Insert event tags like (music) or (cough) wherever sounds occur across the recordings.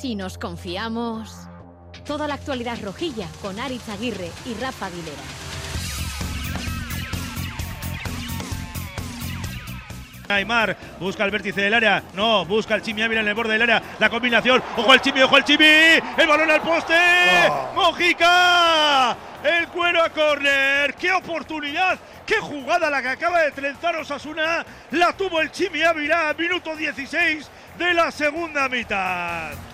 Si nos confiamos. Toda la actualidad rojilla con Aritz Aguirre y Rafa Aguilera. Aymar busca el vértice del área, no, busca el Chimi Ávila en el borde del área, la combinación, ojo al Chimi, ojo al Chimi, el balón al poste, Mojica, el cuero a córner, qué oportunidad, qué jugada la que acaba de trenzar Osasuna, la tuvo el Chimi Ávila, minuto 16 de la segunda mitad.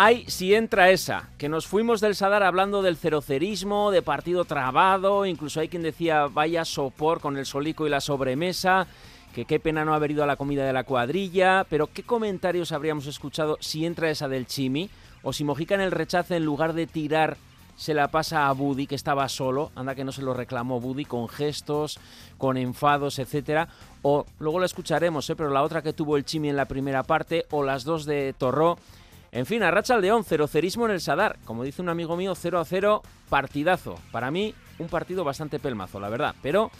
Ay, si entra esa, que nos fuimos del Sadar hablando del cerocerismo, de partido trabado, incluso hay quien decía vaya sopor con el solico y la sobremesa, que qué pena no haber ido a la comida de la cuadrilla, pero ¿qué comentarios habríamos escuchado si entra esa del Chimi? O si Mojica en el rechace en lugar de tirar se la pasa a Buddy, que estaba solo, anda que no se lo reclamó Buddy, con gestos, con enfados, etcétera. O luego la escucharemos, ¿eh? pero la otra que tuvo el Chimi en la primera parte, o las dos de Torró. En fin, a Racha León, cerocerismo en el Sadar. Como dice un amigo mío, 0 a 0, partidazo. Para mí, un partido bastante pelmazo, la verdad. Pero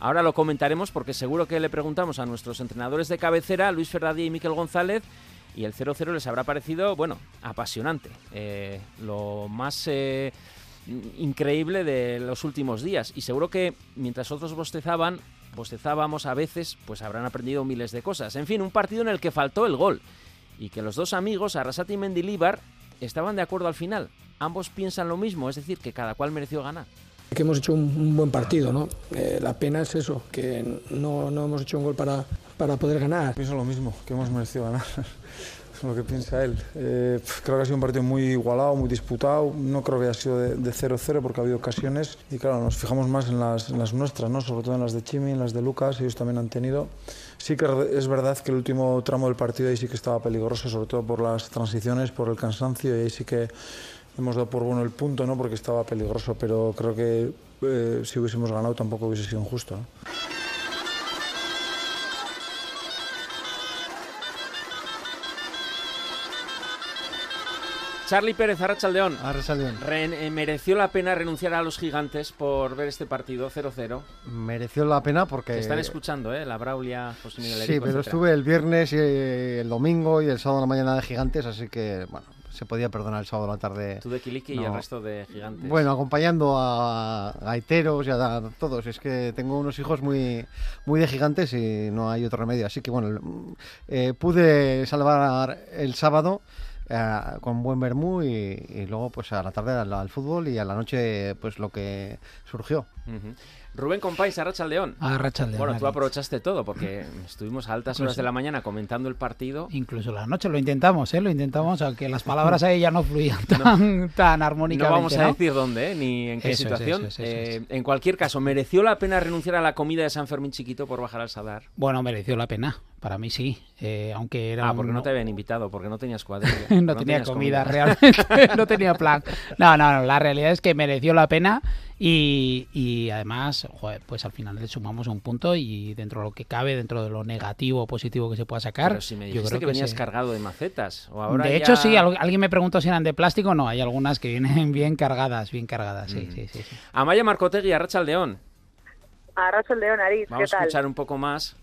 ahora lo comentaremos porque seguro que le preguntamos a nuestros entrenadores de cabecera, Luis Ferradí y Miquel González, y el 0-0 les habrá parecido, bueno, apasionante. Eh, lo más eh, increíble de los últimos días. Y seguro que mientras otros bostezaban, bostezábamos a veces, pues habrán aprendido miles de cosas. En fin, un partido en el que faltó el gol y que los dos amigos, Arrasate y Mendilíbar, estaban de acuerdo al final. Ambos piensan lo mismo, es decir, que cada cual mereció ganar. Que hemos hecho un, un buen partido, ¿no? Eh, la pena es eso, que no, no, hemos hecho un gol para, para poder ganar. Pienso lo mismo, que hemos merecido ganar. Lo que piensa él. Eh, creo que ha sido un partido muy igualado, muy disputado. No creo que haya sido de 0-0 porque ha habido ocasiones. Y claro, nos fijamos más en las, en las nuestras, ¿no? sobre todo en las de Chimi, en las de Lucas, ellos también han tenido. Sí que es verdad que el último tramo del partido ahí sí que estaba peligroso, sobre todo por las transiciones, por el cansancio, y ahí sí que hemos dado por bueno el punto, ¿no? porque estaba peligroso, pero creo que eh, si hubiésemos ganado tampoco hubiese sido injusto. ¿no? Charlie Pérez, Arrachaldeón. Arrachaldeón. Re- eh, ¿Mereció la pena renunciar a los gigantes por ver este partido 0-0? Mereció la pena porque... Te están escuchando, ¿eh? La Braulia, José Miguel Sí, Erico, pero etcétera. estuve el viernes, y eh, el domingo y el sábado a la mañana de Gigantes, así que, bueno, se podía perdonar el sábado a la tarde. Tú de Kiliki y No. el resto de gigantes. Bueno, acompañando a gaiteros y a todos. Es que tengo unos hijos muy, muy de gigantes y no hay otro remedio. Así que bueno, eh, pude salvar el sábado eh, con buen vermú y, luego pues a la tarde al, fútbol y a la noche pues lo que surgió. Rubén Compáis, Arrachaldeón. Arrachaldeón, Bueno, tú aprovechaste todo porque estuvimos a altas horas Incluso- de la mañana comentando el partido. Incluso la noche lo intentamos, ¿eh? Lo intentamos, aunque las palabras (laughs) ahí ya no fluían tan, tan No armónicamente. vamos a ¿no? decir dónde ¿eh? ni en qué Eso es, situación. eso es, eso es. Eh, En cualquier caso, ¿mereció la pena renunciar a la comida de San Fermín chiquito por bajar al Sadar? Bueno, mereció la pena. Para mí sí. Eh, aunque era Ah, un- porque no te habían invitado, porque no tenías cuadrilla. (laughs) no porque tenía tenías comida, realmente. no tenía plan. (laughs) No, no, no. La realidad es que mereció la pena y, y además, joder, pues al final le sumamos un punto y dentro de lo que cabe, dentro de lo negativo o positivo que se pueda sacar. Pero si me yo creo que venías se- cargado de macetas. O ahora de ya- hecho, sí, al- alguien me preguntó si eran de plástico. No, hay algunas que vienen bien cargadas, bien cargadas. Sí, sí, sí. sí. Amaya Marcotegui, Arrachaldeón. Arraso el León, ¿qué Vamos a tal? escuchar un poco más.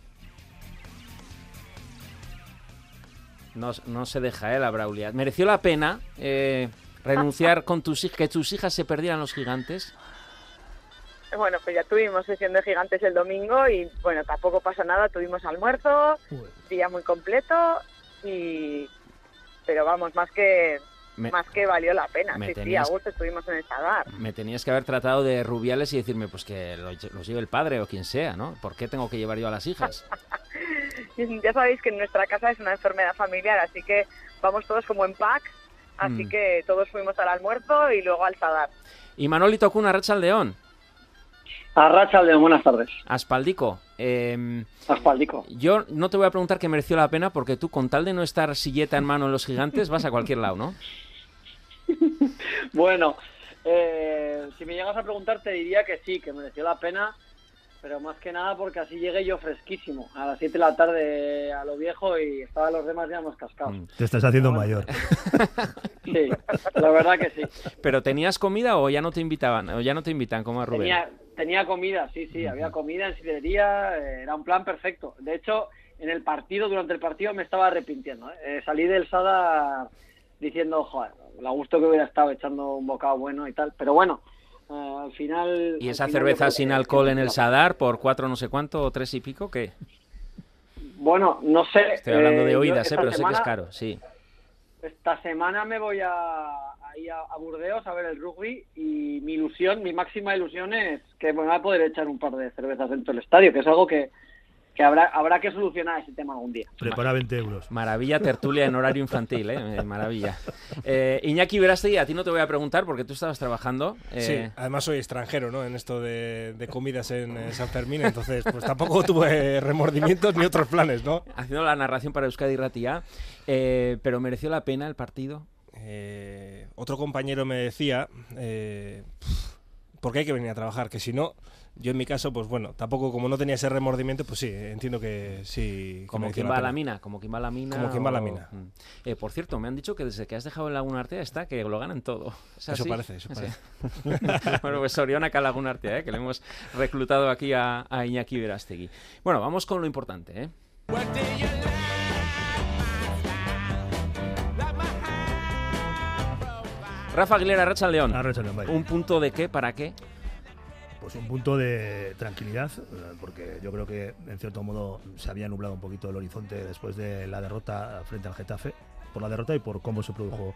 No, no se deja, ¿eh? La Braulia. ¿Mereció la pena eh, renunciar (laughs) con tus hijas, que tus hijas se perdieran los gigantes? Bueno, pues ya tuvimos sesión de gigantes el domingo y bueno, tampoco pasa nada, tuvimos almuerzo, día muy completo y... Pero vamos, más que Me- más que valió la pena. me Sí, sí, tenías- a gusto estuvimos en el Sadar. Me tenías que haber tratado de rubiales y decirme, pues que lo- los lleve el padre o quien sea, ¿no? ¿Por qué tengo que llevar yo a las hijas? (laughs) Ya sabéis que en nuestra casa es una enfermedad familiar, así que vamos todos como en pack, así Mm. que todos fuimos al almuerzo y luego al Sadar. Y Manolito Cuna, Arrachaldeón. Arrachaldeón, buenas tardes. Aspaldico. eh, Aspaldico. yo no te voy a preguntar que mereció la pena porque tú, con tal de no estar silleta en mano en los gigantes, vas a cualquier lado, ¿no? (laughs) Bueno, eh, si me llegas a preguntar te diría que sí, que mereció la pena, pero más que nada porque así llegué yo fresquísimo, a las 7 de la tarde a lo viejo y estaban los demás ya más cascados. Mm. Te estás haciendo mayor. (laughs) Sí, la verdad que sí. ¿Pero tenías comida o ya no te invitaban? O ya no te invitan, como a Rubén. Tenía, tenía comida, sí, sí, había comida en sidrería, eh, era un plan perfecto. De hecho, en el partido, durante el partido, me estaba arrepintiendo. ¿eh? Eh, salí del Sada diciendo, joder, la gusto que hubiera estado echando un bocado bueno y tal. Pero bueno, eh, al final... ¿Y esa final cerveza sin alcohol en el Sadar por cuatro no sé cuánto o tres y pico? ¿Qué? Bueno, no sé. Estoy hablando de oídas, ¿eh? pero sé que es caro, sí. Esta semana me voy a, a, a Burdeos a ver el rugby y mi ilusión, mi máxima ilusión es que me va a poder echar un par de cervezas dentro del estadio, que es algo que, que habrá, habrá que solucionar ese tema algún día. Prepara 20 euros. Maravilla tertulia en horario infantil, ¿eh? Eh, Maravilla. Eh, Iñaki Verástegui, a ti no te voy a preguntar porque tú estabas trabajando. eh, Sí, además soy extranjero, ¿no? En esto de, de comidas en eh, San Fermín, entonces pues tampoco tuve remordimientos ni otros planes, ¿no? Haciendo la narración para Euskadi Ratia, eh, pero mereció la pena el partido. Eh, otro compañero me decía, eh, porque hay que venir a trabajar, que si no, yo en mi caso, pues bueno, tampoco como no tenía ese remordimiento, pues sí, entiendo que sí. que Como mereció quien va a la mina, como quien va a la mina. Como quien va a la o- mina. Mm. Eh, por cierto, me han dicho que desde que has dejado el Laguna Artea está que lo ganan todo. (laughs) ¿Es Eso así? parece, eso Sí. parece. (laughs) bueno, pues Soriona acá Laguna Artea, ¿eh? que le hemos reclutado aquí a, a Iñaki Verástegui. Bueno, vamos con lo importante, ¿eh? Rafa Aguilera, Racha León. Arratsaldeon, bai. ¿Un punto de qué? ¿Para qué? Pues un punto de tranquilidad, eh, porque yo creo que en cierto modo se había nublado un poquito el horizonte después de la derrota frente al Getafe, por la derrota y por cómo se produjo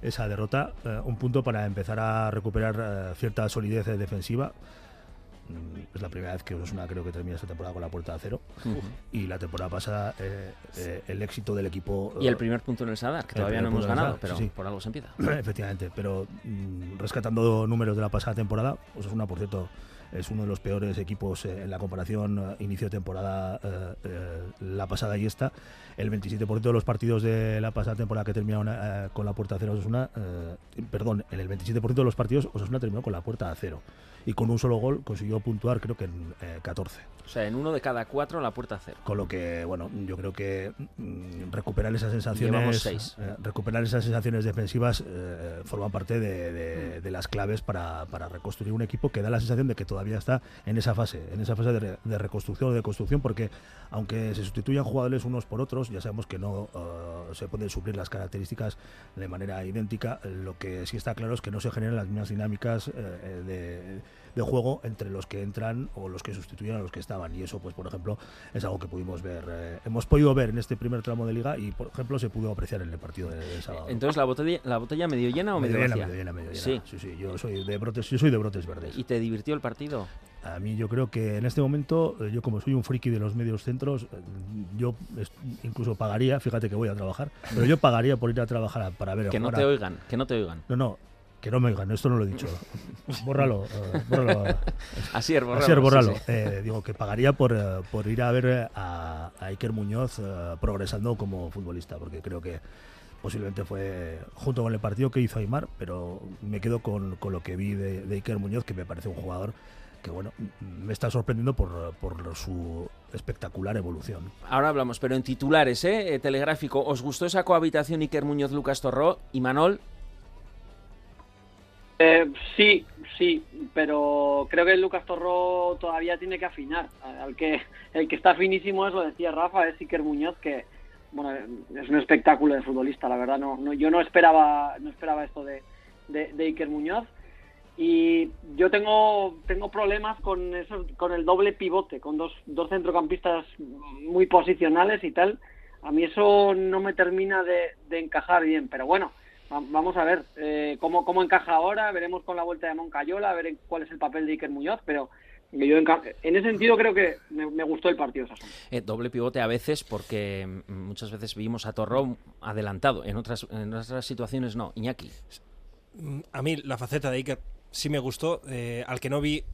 esa derrota. Eh, un punto para empezar a recuperar eh, cierta solidez defensiva. Es la primera vez que Osasuna creo que termina esta temporada con la puerta a cero. Y la temporada pasada eh, eh, el éxito del equipo... Y el eh, primer punto en el Sadar, que todavía no hemos ganado, Sadar, pero sí, sí. por algo se empieza. (clears throat) Efectivamente, pero mm, rescatando números de la pasada temporada, Osasuna, por cierto, es uno de los peores equipos eh, en la comparación inicio de temporada la pasada y esta. El 27% de los partidos de la pasada temporada que terminaron eh, con la puerta a cero Osasuna, eh, perdón, en el 27% de los partidos Osasuna terminó con la puerta a cero y con un solo gol consiguió puntuar creo que en eh, 14. O sea, en uno de cada cuatro la puerta a cero. Con lo que, bueno, yo creo que mm, recuperar esas sensaciones, seis. eh, recuperar esas sensaciones defensivas eh, forman parte de, de- de las claves para, para reconstruir un equipo que da la sensación de que todavía está en esa fase, en esa fase de, de reconstrucción o de construcción, porque aunque se sustituyan jugadores unos por otros, ya sabemos que no eh, se pueden suplir las características de manera idéntica. Lo que sí está claro es que no se generan las mismas dinámicas eh, de, de juego entre los que entran o los que sustituyen a los que estaban. Y eso, pues, por ejemplo, es algo que pudimos ver, eh, hemos podido ver en este primer tramo de liga y, por ejemplo, se pudo apreciar en el partido de, de sábado. Entonces, ¿la botella, ¿la botella medio llena o medio, Medio llena, vacía? medio llena, medio llena. Sí. sí, sí, yo soy de brotes, yo soy de brotes verdes. ¿Y te divirtió el partido? A mí yo creo que en este momento, eh, yo como soy un friki de los medios centros, eh, yo incluso pagaría, fíjate que voy a trabajar, pero yo pagaría por ir a trabajar para ver Que no te oigan, que no te oigan. No, no, que no me oigan, esto no lo he dicho. (laughs) bórralo, eh, bórralo. Así es, bórralo, Así es, bórralo. sí. Eh, digo que pagaría por, eh, por ir a ver a, a Iker Muñoz progresando como futbolista, porque creo que posiblemente fue junto con el partido que hizo Aymar, pero me quedo con, con lo que vi de, de Iker Muñoz, que me parece un jugador que bueno, me está sorprendiendo por, por su espectacular evolución. Ahora hablamos, pero en titulares, ¿eh? Eh, Telegráfico, ¿os gustó esa cohabitación Iker Muñoz-Lucas Torró? Y Manol, Eh, sí, sí, pero creo que Lucas Torró todavía tiene que afinar. Al que, el que está finísimo es, lo decía Rafa, es Iker Muñoz, que bueno, es un espectáculo de futbolista, la verdad. No, no, yo no esperaba, no esperaba esto de, de, de Iker Muñoz. Y yo tengo, tengo problemas con eso, con el doble pivote, con dos, dos centrocampistas muy posicionales y tal. A mí eso no me termina de, de encajar bien, pero bueno, va- vamos a ver eh, cómo, cómo encaja ahora, veremos con la vuelta de Moncayola, a ver cuál es el papel de Iker Muñoz, pero yo enca- en ese sentido creo que me, me gustó el partido. Eh, doble pivote a veces, porque muchas veces vimos a Torró adelantado, en otras, en otras situaciones no. Iñaki. A mí la faceta de Iker sí me gustó, eh, al que no vi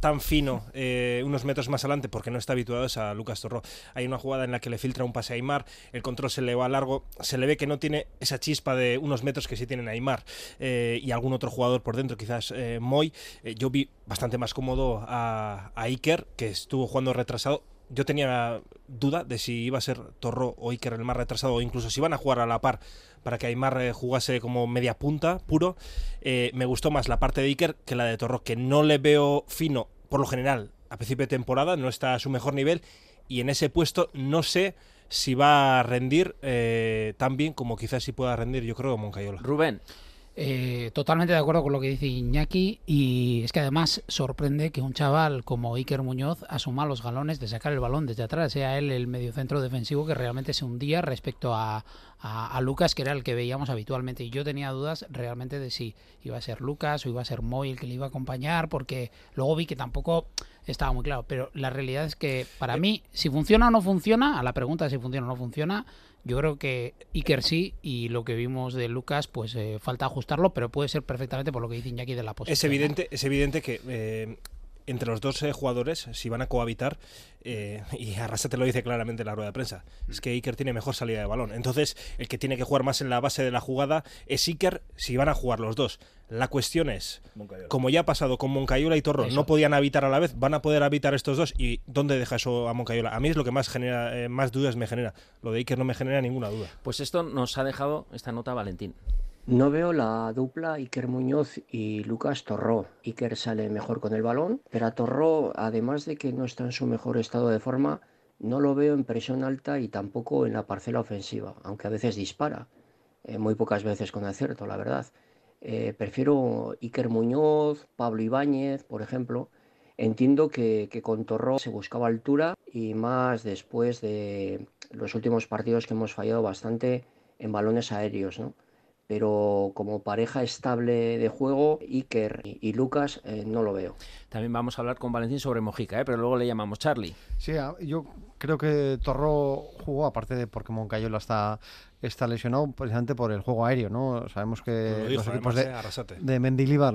tan fino eh, unos metros más adelante porque no está habituado es a Lucas Torró. Hay una jugada en la que le filtra un pase a Aymar, el control se le va largo, se le ve que no tiene esa chispa de unos metros que sí tienen Aymar eh, y algún otro jugador por dentro, quizás Moy. Yo vi bastante más cómodo a, Iker, que estuvo jugando retrasado. Yo tenía duda de si iba a ser Torró o Iker el más retrasado o incluso si iban a jugar a la par para que Aymar eh, jugase como media punta puro. Eh, me gustó más la parte de Iker que la de Torró, que no le veo fino por lo general a principio de temporada, no está a su mejor nivel y en ese puesto no sé si va a rendir eh, tan bien como quizás sí pueda rendir, yo creo, Moncayola. Rubén. Eh, totalmente de acuerdo con lo que dice Iñaki y es que además sorprende que un chaval como Iker Muñoz asuma los galones de sacar el balón desde atrás, sea él el mediocentro defensivo que realmente se hundía respecto a, a, Lucas, que era el que veíamos habitualmente. Y yo tenía dudas realmente de si iba a ser Lucas o iba a ser Moy el que le iba a acompañar, porque luego vi que tampoco estaba muy claro. Pero la realidad es que para mí, si funciona o no funciona, a la pregunta de si funciona o no funciona, yo creo que Iker sí y lo que vimos de Lucas, pues eh, falta ajustarlo, pero puede ser perfectamente por lo que dice Iñaki de la posición. Es evidente, es evidente que eh, entre los dos eh, jugadores, si van a cohabitar, eh, y Arrasa te lo dice claramente en la rueda de prensa, es que Iker tiene mejor salida de balón. Entonces, el que tiene que jugar más en la base de la jugada es Iker si van a jugar los dos. La cuestión es, como ya ha pasado con Moncayola y Torro, no podían habitar a la vez, van a poder habitar estos dos y ¿dónde deja eso a Moncayola? A mí es lo que más genera, eh, más dudas me genera. Lo de Iker no me genera ninguna duda. Pues esto nos ha dejado esta nota Valentín. No veo la dupla Iker Muñoz y Lucas Torró. Iker sale mejor con el balón, pero a Torró, además de que no está en su mejor estado de forma, no lo veo en presión alta y tampoco en la parcela ofensiva, aunque a veces dispara, eh, muy pocas veces con acierto, la verdad. Eh, prefiero Iker Muñoz, Pablo Ibáñez, por ejemplo. Entiendo que, que con Torró se buscaba altura y más después de los últimos partidos que hemos fallado bastante en balones aéreos, ¿no? Pero como pareja estable de juego, Iker y, Lucas eh, no lo veo. También vamos a hablar con Valentín sobre Mojica, ¿eh? pero luego le llamamos Charlie. Sí, yo creo que Torro jugó, aparte de porque Moncayola está, está lesionado, precisamente por el juego aéreo, ¿no? Sabemos que los equipos de, eh, de Mendilibar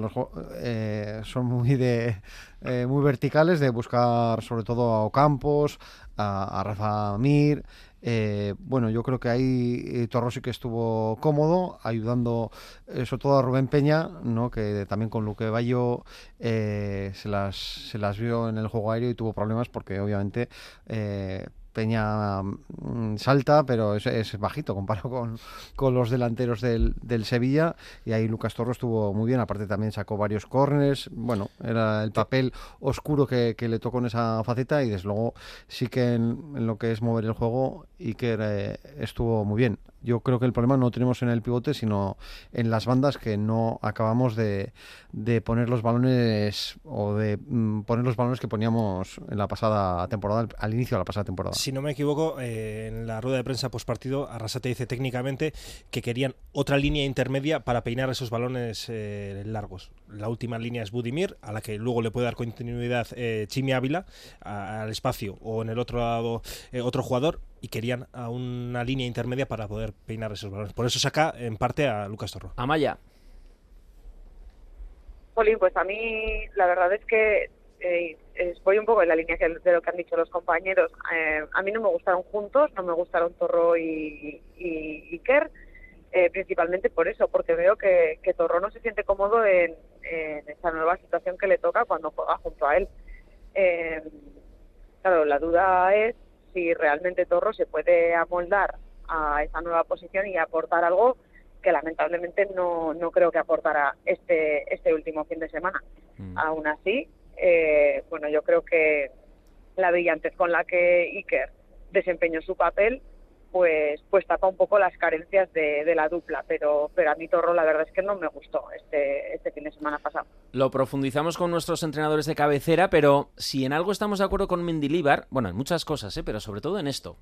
son muy de muy verticales, de buscar sobre todo a Ocampos, a, a Rafa Mir, eh, bueno, yo creo que ahí eh, Torro sí que estuvo cómodo, ayudando eh, sobre todo a Rubén Peña, ¿no? que también con Luque Bayo se, las, se las vio en el juego aéreo y tuvo problemas porque obviamente Peña mm, salta, pero es, bajito comparado (laughs) con, con los delanteros del, del, Sevilla. Y ahí Lucas Torro estuvo muy bien. Aparte, también sacó varios corners. Bueno, era el papel oscuro que, que le tocó en esa faceta. Y desde luego, sí que en, lo que es mover el juego, Iker eh, estuvo muy bien. Yo creo que el problema no tenemos en el pivote, sino en las bandas que no acabamos de, de poner los balones o de mm, poner los balones que poníamos en la pasada temporada, al, inicio de la pasada temporada. Si no me equivoco, eh, en la rueda de prensa postpartido, Arrasate dice técnicamente que querían otra línea intermedia para peinar esos balones eh, largos. La última línea es Budimir, a la que luego le puede dar continuidad eh, Chimi Ávila al espacio o en el otro lado otro jugador y querían a una línea intermedia para poder peinar esos balones. Por eso saca en parte a Lucas Torro. Amaya. Jolín, pues a mí la verdad es que eh, voy un poco en la línea de lo que han dicho los compañeros. Eh, a mí no me gustaron juntos, no me gustaron Torro y, y, Iker, eh, principalmente por eso, porque veo que, que Torro no se siente cómodo en, en, esta nueva situación que le toca cuando juega junto a él. Eh, claro, la duda es si realmente Torro se puede amoldar a esa nueva posición y aportar algo que lamentablemente no, no creo que aportara este, este último fin de semana. Mm. Aún así, eh, bueno, yo creo que la brillantez con la que Iker desempeñó su papel pues pues tapa un poco las carencias de, de, la dupla, pero, pero a mí Torro la verdad es que no me gustó este, este fin de semana pasado. Lo profundizamos con nuestros entrenadores de cabecera, pero si en algo estamos de acuerdo con Mendilíbar, bueno, en muchas cosas, ¿eh? pero sobre todo en esto.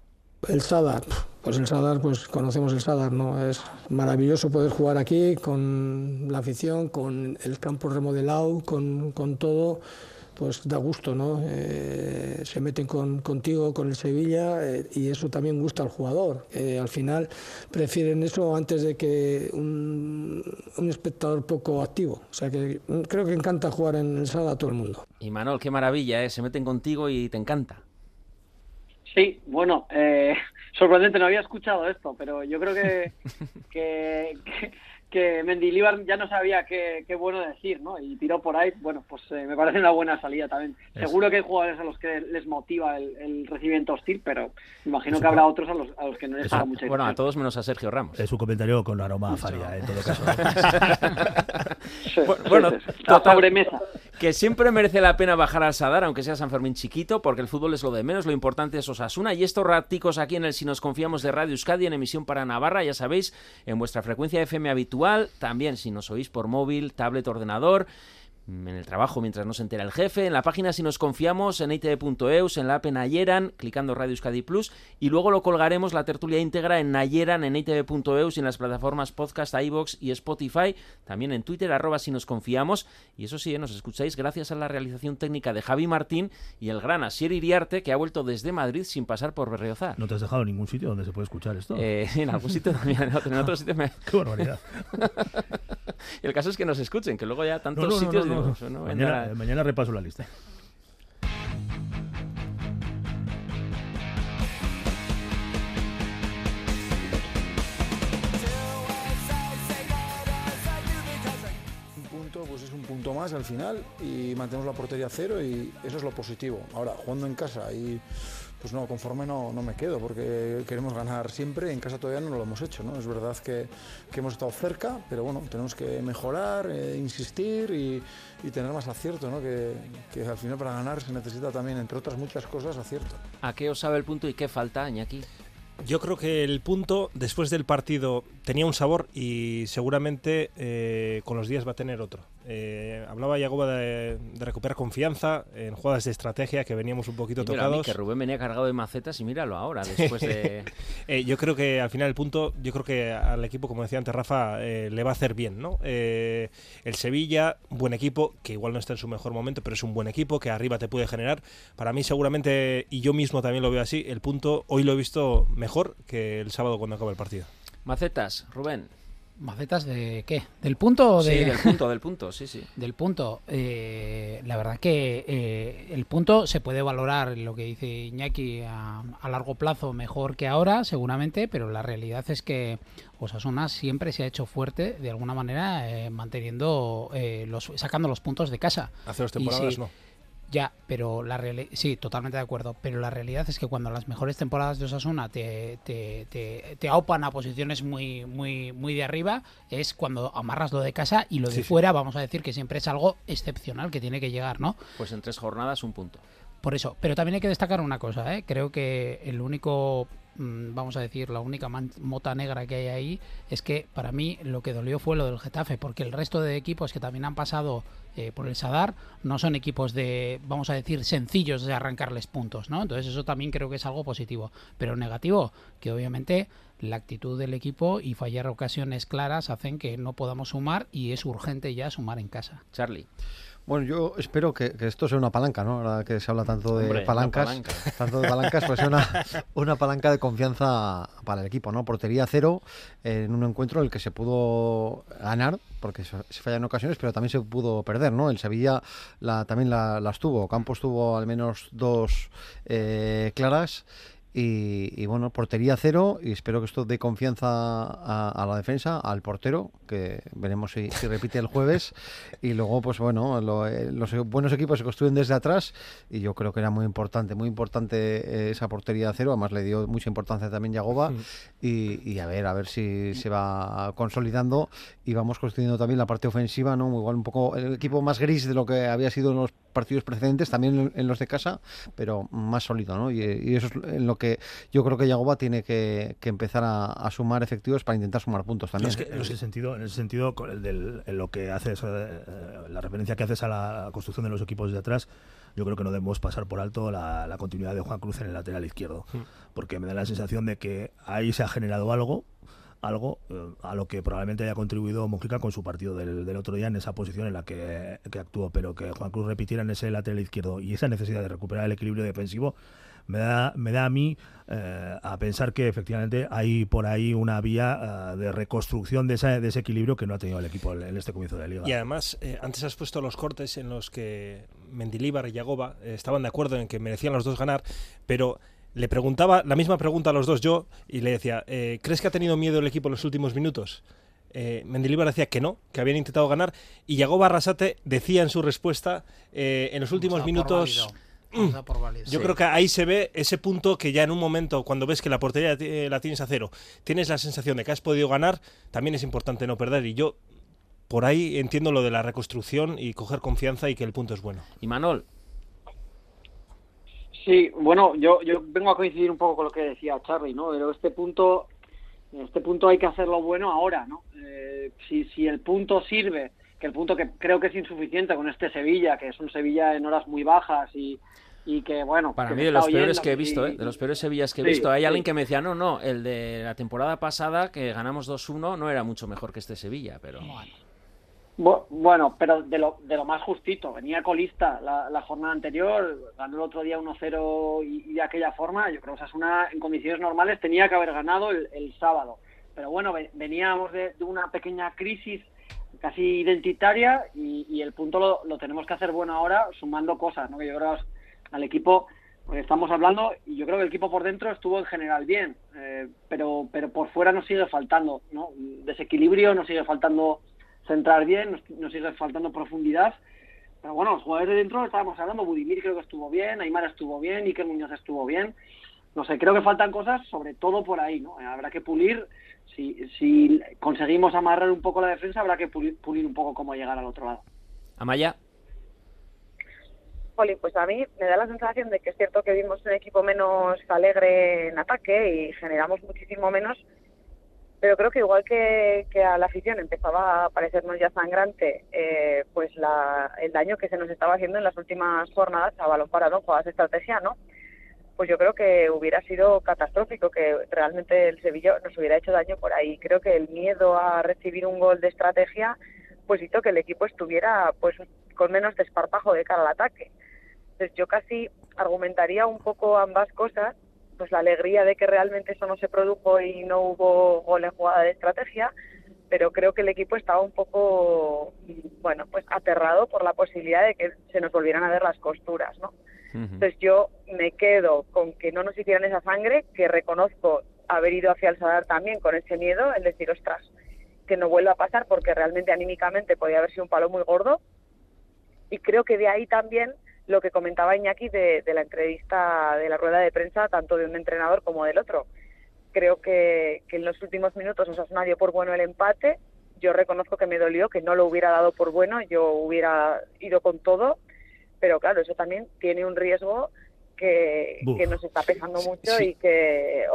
El Sadar, pues el Sadar, pues conocemos el Sadar, ¿no? Es maravilloso poder jugar aquí con la afición, con el campo remodelado, con, con todo pues da gusto, ¿no? Eh, se meten con, contigo, con el Sevilla, eh, y eso también gusta al jugador. al final prefieren eso antes de que un, un, espectador poco activo. O sea que creo que encanta jugar en el Sada a todo el mundo. Y Manol, qué maravilla, ¿eh? Se meten contigo y te encanta. Sí, bueno, eh, (laughs) sorprendente, no había escuchado esto, pero yo creo que, (laughs) que, que Mendilibar ya no sabía qué, bueno decir, ¿no? Y tiró por ahí, bueno, pues eh, me parece una buena salida también. Seguro que hay jugadores a los que les motiva el, recibimiento hostil, pero imagino que habrá otros a los, a los que no les da mucha Bueno, a todos menos a Sergio Ramos. Es un comentario con aroma a faria, en todo (laughs) caso. bueno, total, que siempre merece la pena bajar al Sadar, aunque sea San Fermín chiquito, porque el fútbol es lo de menos, lo importante es Osasuna. Y estos raticos aquí en el Si nos confiamos de Radio Euskadi, en emisión para Navarra, ya sabéis, en vuestra frecuencia FM habitual, también si nos oís por móvil, tablet, ordenador en el trabajo mientras no se entera el jefe, en la página si nos confiamos en itv.eus, en la app en Nayeran, clicando Radio Euskadi Plus y luego lo colgaremos la tertulia íntegra en Nayeran, en itv.eus y en las plataformas podcast, iBox y Spotify, también en Twitter arroba si nos confiamos y eso sí, nos escucháis gracias a la realización técnica de Javi Martín y el gran Asier Iriarte que ha vuelto desde Madrid sin pasar por Berriozar. ¿No te has dejado ningún sitio donde se puede escuchar esto? Eh, en algún sitio también, en otro, en otro (laughs) sitio me... Qué barbaridad. (laughs) el caso es que nos escuchen, que luego ya tantos sitios... digo, no, mañana, vendrá- mañana repaso la lista. Un punto, pues es un punto más al final y mantenemos la portería a cero y eso es lo positivo. Ahora, jugando en casa y pues no, conforme no, no me quedo porque queremos ganar siempre y en casa todavía no lo hemos hecho, ¿no? Es verdad que, que hemos estado cerca, pero bueno, tenemos que mejorar, eh, insistir y, y tener más acierto, ¿no? Que, que al final para ganar se necesita también, entre otras muchas cosas, acierto. ¿A qué os sabe el punto y qué falta, Añaki? Yo creo que el punto después del partido tenía un sabor y seguramente eh, con los días va a tener otro. Eh, hablaba Yagoba de, de recuperar confianza en jugadas de estrategia que veníamos un poquito Y mira, a mí tocados. que Rubén venía cargado de macetas y míralo ahora, (laughs) después de... Eh, yo creo que al final el punto, yo creo que al equipo, como decía antes Rafa, eh, le va a hacer bien, ¿no? El Sevilla, buen equipo, que igual no está en su mejor momento, pero es un buen equipo que arriba te puede generar. Para mí seguramente, y yo mismo también lo veo así, el punto hoy lo he visto mejor que el sábado cuando acaba el partido. Macetas, Rubén. ¿Macetas de qué? ¿Del punto o de...? Sí, del punto, del (laughs) punto, sí, sí. Del punto. eh, la verdad que eh, el punto se puede valorar, lo que dice Iñaki, a, a largo plazo mejor que ahora, seguramente, pero la realidad es que Osasuna siempre se ha hecho fuerte, de alguna manera, eh, manteniendo, eh, los, sacando los puntos de casa. Hace dos temporadas no. Ya, pero la realidad, sí, totalmente de acuerdo. Pero la realidad es que cuando las mejores temporadas de Osasuna te, te, te, te aupan a posiciones muy, muy, muy de arriba, es cuando amarras lo de casa y lo de Sí, sí. fuera, vamos a decir que siempre es algo excepcional que tiene que llegar, ¿no? Pues en tres jornadas un punto. Por eso, pero también hay que destacar una cosa, ¿eh? creo que el único, mm, vamos a decir, la única man- mota negra que hay ahí es que para mí lo que dolió fue lo del Getafe, porque el resto de equipos que también han pasado eh, por el Sadar no son equipos de, vamos a decir, sencillos de arrancarles puntos, ¿no? Entonces eso también creo que es algo positivo, pero negativo, que obviamente la actitud del equipo y fallar ocasiones claras hacen que no podamos sumar y es urgente ya sumar en casa. Charlie. Bueno, yo espero que, que esto sea una palanca, ¿no? Ahora que se habla tanto de Hombre, palancas, palanca. tanto de palancas, pues sea una, (laughs) una palanca de confianza para el equipo, ¿no? Portería cero en un encuentro en el que se pudo ganar, porque se, se fallan ocasiones, pero también se pudo perder, ¿no? El Sevilla la, también la- las tuvo, Campos tuvo al menos dos eh, claras. Y, y bueno, portería cero y espero que esto dé confianza a, a la defensa, al portero, que veremos si, si repite el jueves. (laughs) Y luego, pues bueno, lo- eh, los buenos equipos se construyen desde atrás y yo creo que era muy importante, muy importante eh, esa portería cero. Además le dio mucha importancia también Yagoba y, y a ver, a ver si se va consolidando y vamos construyendo también la parte ofensiva, ¿no? Igual un poco el equipo más gris de lo que había sido en los partidos precedentes, también en, en los de casa, pero más sólido, ¿no? Y, y eso es en lo que yo creo que Yagoba tiene que, que empezar a, a sumar efectivos para intentar sumar puntos también. en ese sentido, en ese sentido, con el del- en lo que haces, eh, la referencia que haces a la construcción de los equipos de atrás, yo creo que no debemos pasar por alto la, la continuidad de Juan Cruz en el lateral izquierdo, porque me da la sensación de que ahí se ha generado algo algo eh, a lo que probablemente haya contribuido Mojica con su partido del, del otro día en esa posición en la que, que actuó, pero que Juan Cruz repitiera en ese lateral izquierdo y esa necesidad de recuperar el equilibrio defensivo me da, me da a mí eh, a pensar que efectivamente hay por ahí una vía eh, de reconstrucción de, esa- de ese equilibrio que no ha tenido el equipo en este comienzo de liga. Y además, antes has puesto los cortes en los que Mendilíbar y Yagoba estaban de acuerdo en que merecían los dos ganar, pero le preguntaba la misma pregunta a los dos yo y le decía, eh, ¿crees que ha tenido miedo el equipo en los últimos minutos? Eh, Mendilíbar decía que no, que habían intentado ganar y Yagoba Arrasate decía en su respuesta, eh, en los últimos minutos... Yo Sí. creo que ahí se ve ese punto que ya en un momento, cuando ves que la portería ti- la tienes a cero, tienes la sensación de que has podido ganar, también es importante no perder. Y yo por ahí entiendo lo de la reconstrucción y coger confianza y que el punto es bueno. Y Manol. Sí, bueno, yo, yo vengo a coincidir un poco con lo que decía Charlie, ¿no? Pero este punto, este punto hay que hacerlo bueno ahora, ¿no? Eh, si, si el punto sirve, que el punto que creo que es insuficiente con este Sevilla, que es un Sevilla en horas muy bajas y, y que, bueno... Para que mí me de los peores oyendo que he y- visto, ¿eh? de los peores Sevillas que he Sí, visto. Hay sí. alguien que me decía, no, no, el de la temporada pasada que ganamos 2-1 no era mucho mejor que este Sevilla, pero... Bueno, pero de lo, de lo más justito. Venía colista la, la jornada anterior, ganó el otro día 1-0 y, y de aquella forma. Yo creo que Osasuna en condiciones normales tenía que haber ganado el, sábado. Pero bueno, ve- veníamos de, de una pequeña crisis casi identitaria y, el punto lo, lo tenemos que hacer bueno ahora sumando cosas, ¿no? Que yo creo que al equipo porque estamos hablando y yo creo que el equipo por dentro estuvo en general bien, eh, pero pero por fuera nos sigue faltando, ¿no? Desequilibrio, nos sigue faltando centrar bien, nos, nos sigue faltando profundidad. Pero bueno, los jugadores de dentro estábamos hablando, Budimir creo que estuvo bien, Aymar estuvo bien, Iker Muñoz estuvo bien. No sé, creo que faltan cosas, sobre todo por ahí, ¿no? Habrá que pulir, si, si conseguimos amarrar un poco la defensa, habrá que pulir, pulir un poco cómo llegar al otro lado. Amaya. Jolín, pues a mí me da la sensación de que es cierto que vimos un equipo menos alegre en ataque y generamos muchísimo menos, pero creo que igual que, a la afición empezaba a parecernos ya sangrante, eh, pues la, el daño que se nos estaba haciendo en las últimas jornadas a balón parado, jugadas de estrategia, ¿no? Pues yo creo que hubiera sido catastrófico que realmente el Sevilla nos hubiera hecho daño por ahí. Creo que el miedo a recibir un gol de estrategia pues hizo que el equipo estuviera pues con menos desparpajo de cara al ataque. Entonces yo casi argumentaría un poco ambas cosas, pues la alegría de que realmente eso no se produjo y no hubo gol en jugada de estrategia, pero creo que el equipo estaba un poco, bueno, pues aterrado por la posibilidad de que se nos volvieran a ver las costuras, ¿no? Entonces yo me quedo con que no nos hicieran esa sangre, que reconozco haber ido hacia el Sadar también con ese miedo, el decir, ostras, que no vuelva a pasar porque realmente anímicamente podía haber sido un palo muy gordo. Y creo que de ahí también lo que comentaba Iñaki de, de la entrevista de la rueda de prensa, tanto de un entrenador como del otro. Creo que, que en los últimos minutos Osasuna dio por bueno el empate. Yo reconozco que me dolió, que no lo hubiera dado por bueno, yo hubiera ido con todo, pero claro, eso también tiene un riesgo que, que nos está pesando mucho sí. y que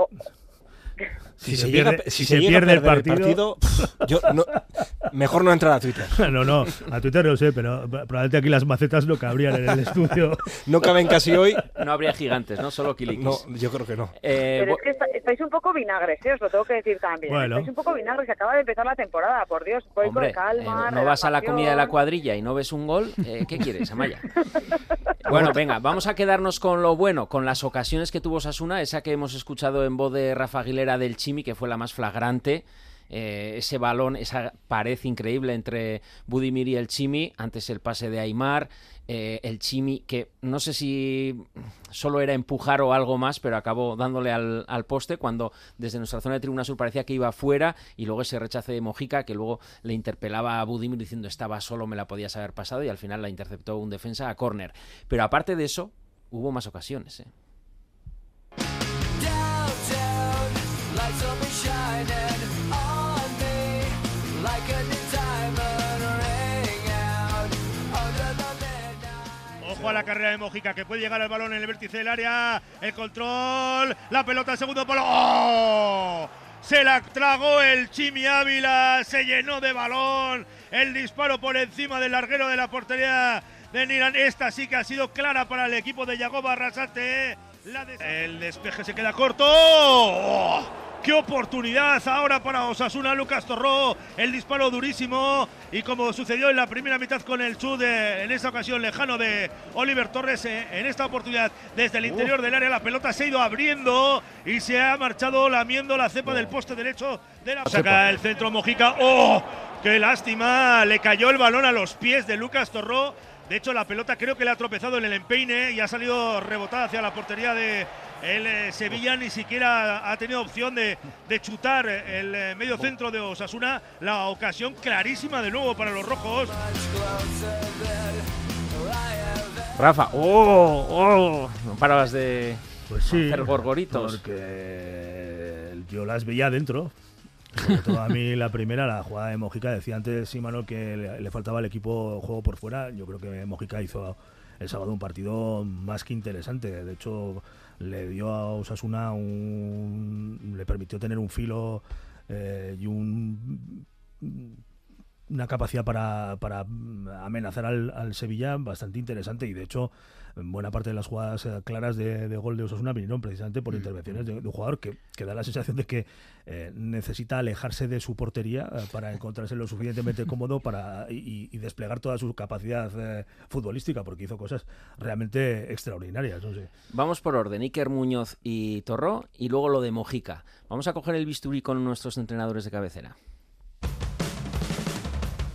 Si, Si se, se llega, pierde- si si se se llega a pierde el partido- yo no- mejor no entrar a Twitter. (laughs) No, no, a Twitter no sé, pero probablemente aquí las macetas no cabrían en el (laughs) estudio. No caben casi hoy. No habría gigantes, ¿no? Solo Kilikis. No, yo creo que no. Eh, Pero es que está- estáis un poco vinagres, ¿eh? os lo tengo que decir también. Bueno. Estáis un poco vinagres, que acaba de empezar la temporada, por Dios. Voy Hombre, con calma. eh, no vas a la comida de la cuadrilla y no ves un gol, eh, ¿qué quieres, Amaya? (laughs) Bueno, venga, vamos a quedarnos con lo bueno, con las ocasiones que tuvo Sasuna, esa que hemos escuchado en voz de Rafa Aguilera del Chimi, que fue la más flagrante. eh, ese balón, esa pared increíble entre Budimir y el Chimi, antes el pase de Aymar, eh, el Chimi, que no sé si solo era empujar o algo más, pero acabó dándole al, poste cuando desde nuestra zona de tribuna sur parecía que iba fuera y luego ese rechace de Mojica que luego le interpelaba a Budimir diciendo estaba solo, me la podías haber pasado y al final la interceptó un defensa a córner. Pero aparte de eso, hubo más ocasiones. ¿eh? Lights will be shining on me like a new diamond ring out under the Ojo a la carrera de Mojica que puede llegar al balón en el vértice del área. El control, la pelota al segundo palo. ¡Oh! Se la tragó el Chimi Ávila, se llenó de balón. El disparo por encima del larguero de la portería de Niran. Esta sí que ha sido clara para el equipo de Yagoba Arrasate. La des- el despeje se queda corto. ¡Oh! ¡Qué oportunidad ahora para Osasuna! Lucas Torró, el disparo durísimo. Y como sucedió en la primera mitad con el chut, de- en esta ocasión lejano de Oliver Torres, eh, en esta oportunidad desde el interior del área, la pelota se ha ido abriendo y se ha marchado lamiendo la cepa del poste derecho de la. Saca el centro Mojica. ¡Oh! ¡Qué lástima! Le cayó el balón a los pies de Lucas Torró. De hecho, la pelota creo que le ha tropezado en el empeine y ha salido rebotada hacia la portería de el eh, Sevilla. Ni siquiera ha tenido opción de, de chutar el eh, medio centro de Osasuna. La ocasión clarísima de nuevo para los rojos. Rafa, ¡oh! ¡oh! No parabas de Pues sí, hacer gorgoritos. porque yo las veía dentro. Sobre todo a mí la primera, la jugada de Mojica, decía antes Imanol que le, le faltaba al equipo juego por fuera. Yo creo que Mojica hizo el sábado un partido más que interesante. De hecho, le dio a Osasuna un. le permitió tener un filo eh, y un una capacidad para, para amenazar al, al Sevilla bastante interesante y de hecho buena parte de las jugadas eh, claras de, de gol de Osasuna vinieron precisamente por intervenciones de, de un jugador que, que da la sensación de que eh, necesita alejarse de su portería eh, para encontrarse lo suficientemente cómodo para y, y desplegar toda su capacidad eh, futbolística porque hizo cosas realmente extraordinarias. No sé. Vamos por orden, Iker Muñoz y Torró y luego lo de Mojica. Vamos a coger el bisturí con nuestros entrenadores de cabecera.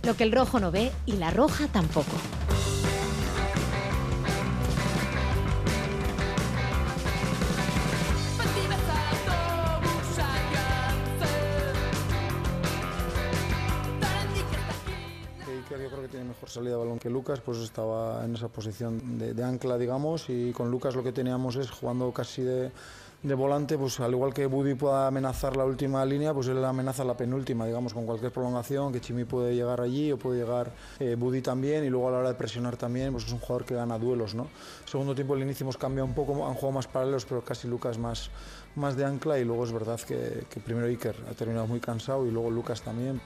Lo que el rojo no ve y la roja tampoco. Mejor salida de balón que Lucas, pues estaba en esa posición de, ancla, digamos, y con Lucas lo que teníamos es jugando casi de, de volante, pues al igual que Buddy pueda amenazar la última línea, pues él amenaza la penúltima, digamos, con cualquier prolongación, que Chimi puede llegar allí o puede llegar eh, Buddy también, y luego a la hora de presionar también, pues es un jugador que gana duelos, ¿no? Segundo tiempo el inicio hemos cambiado un poco, han jugado más paralelos, pero casi Lucas más, más de ancla, y luego es verdad que primero Iker ha terminado muy cansado y luego Lucas también.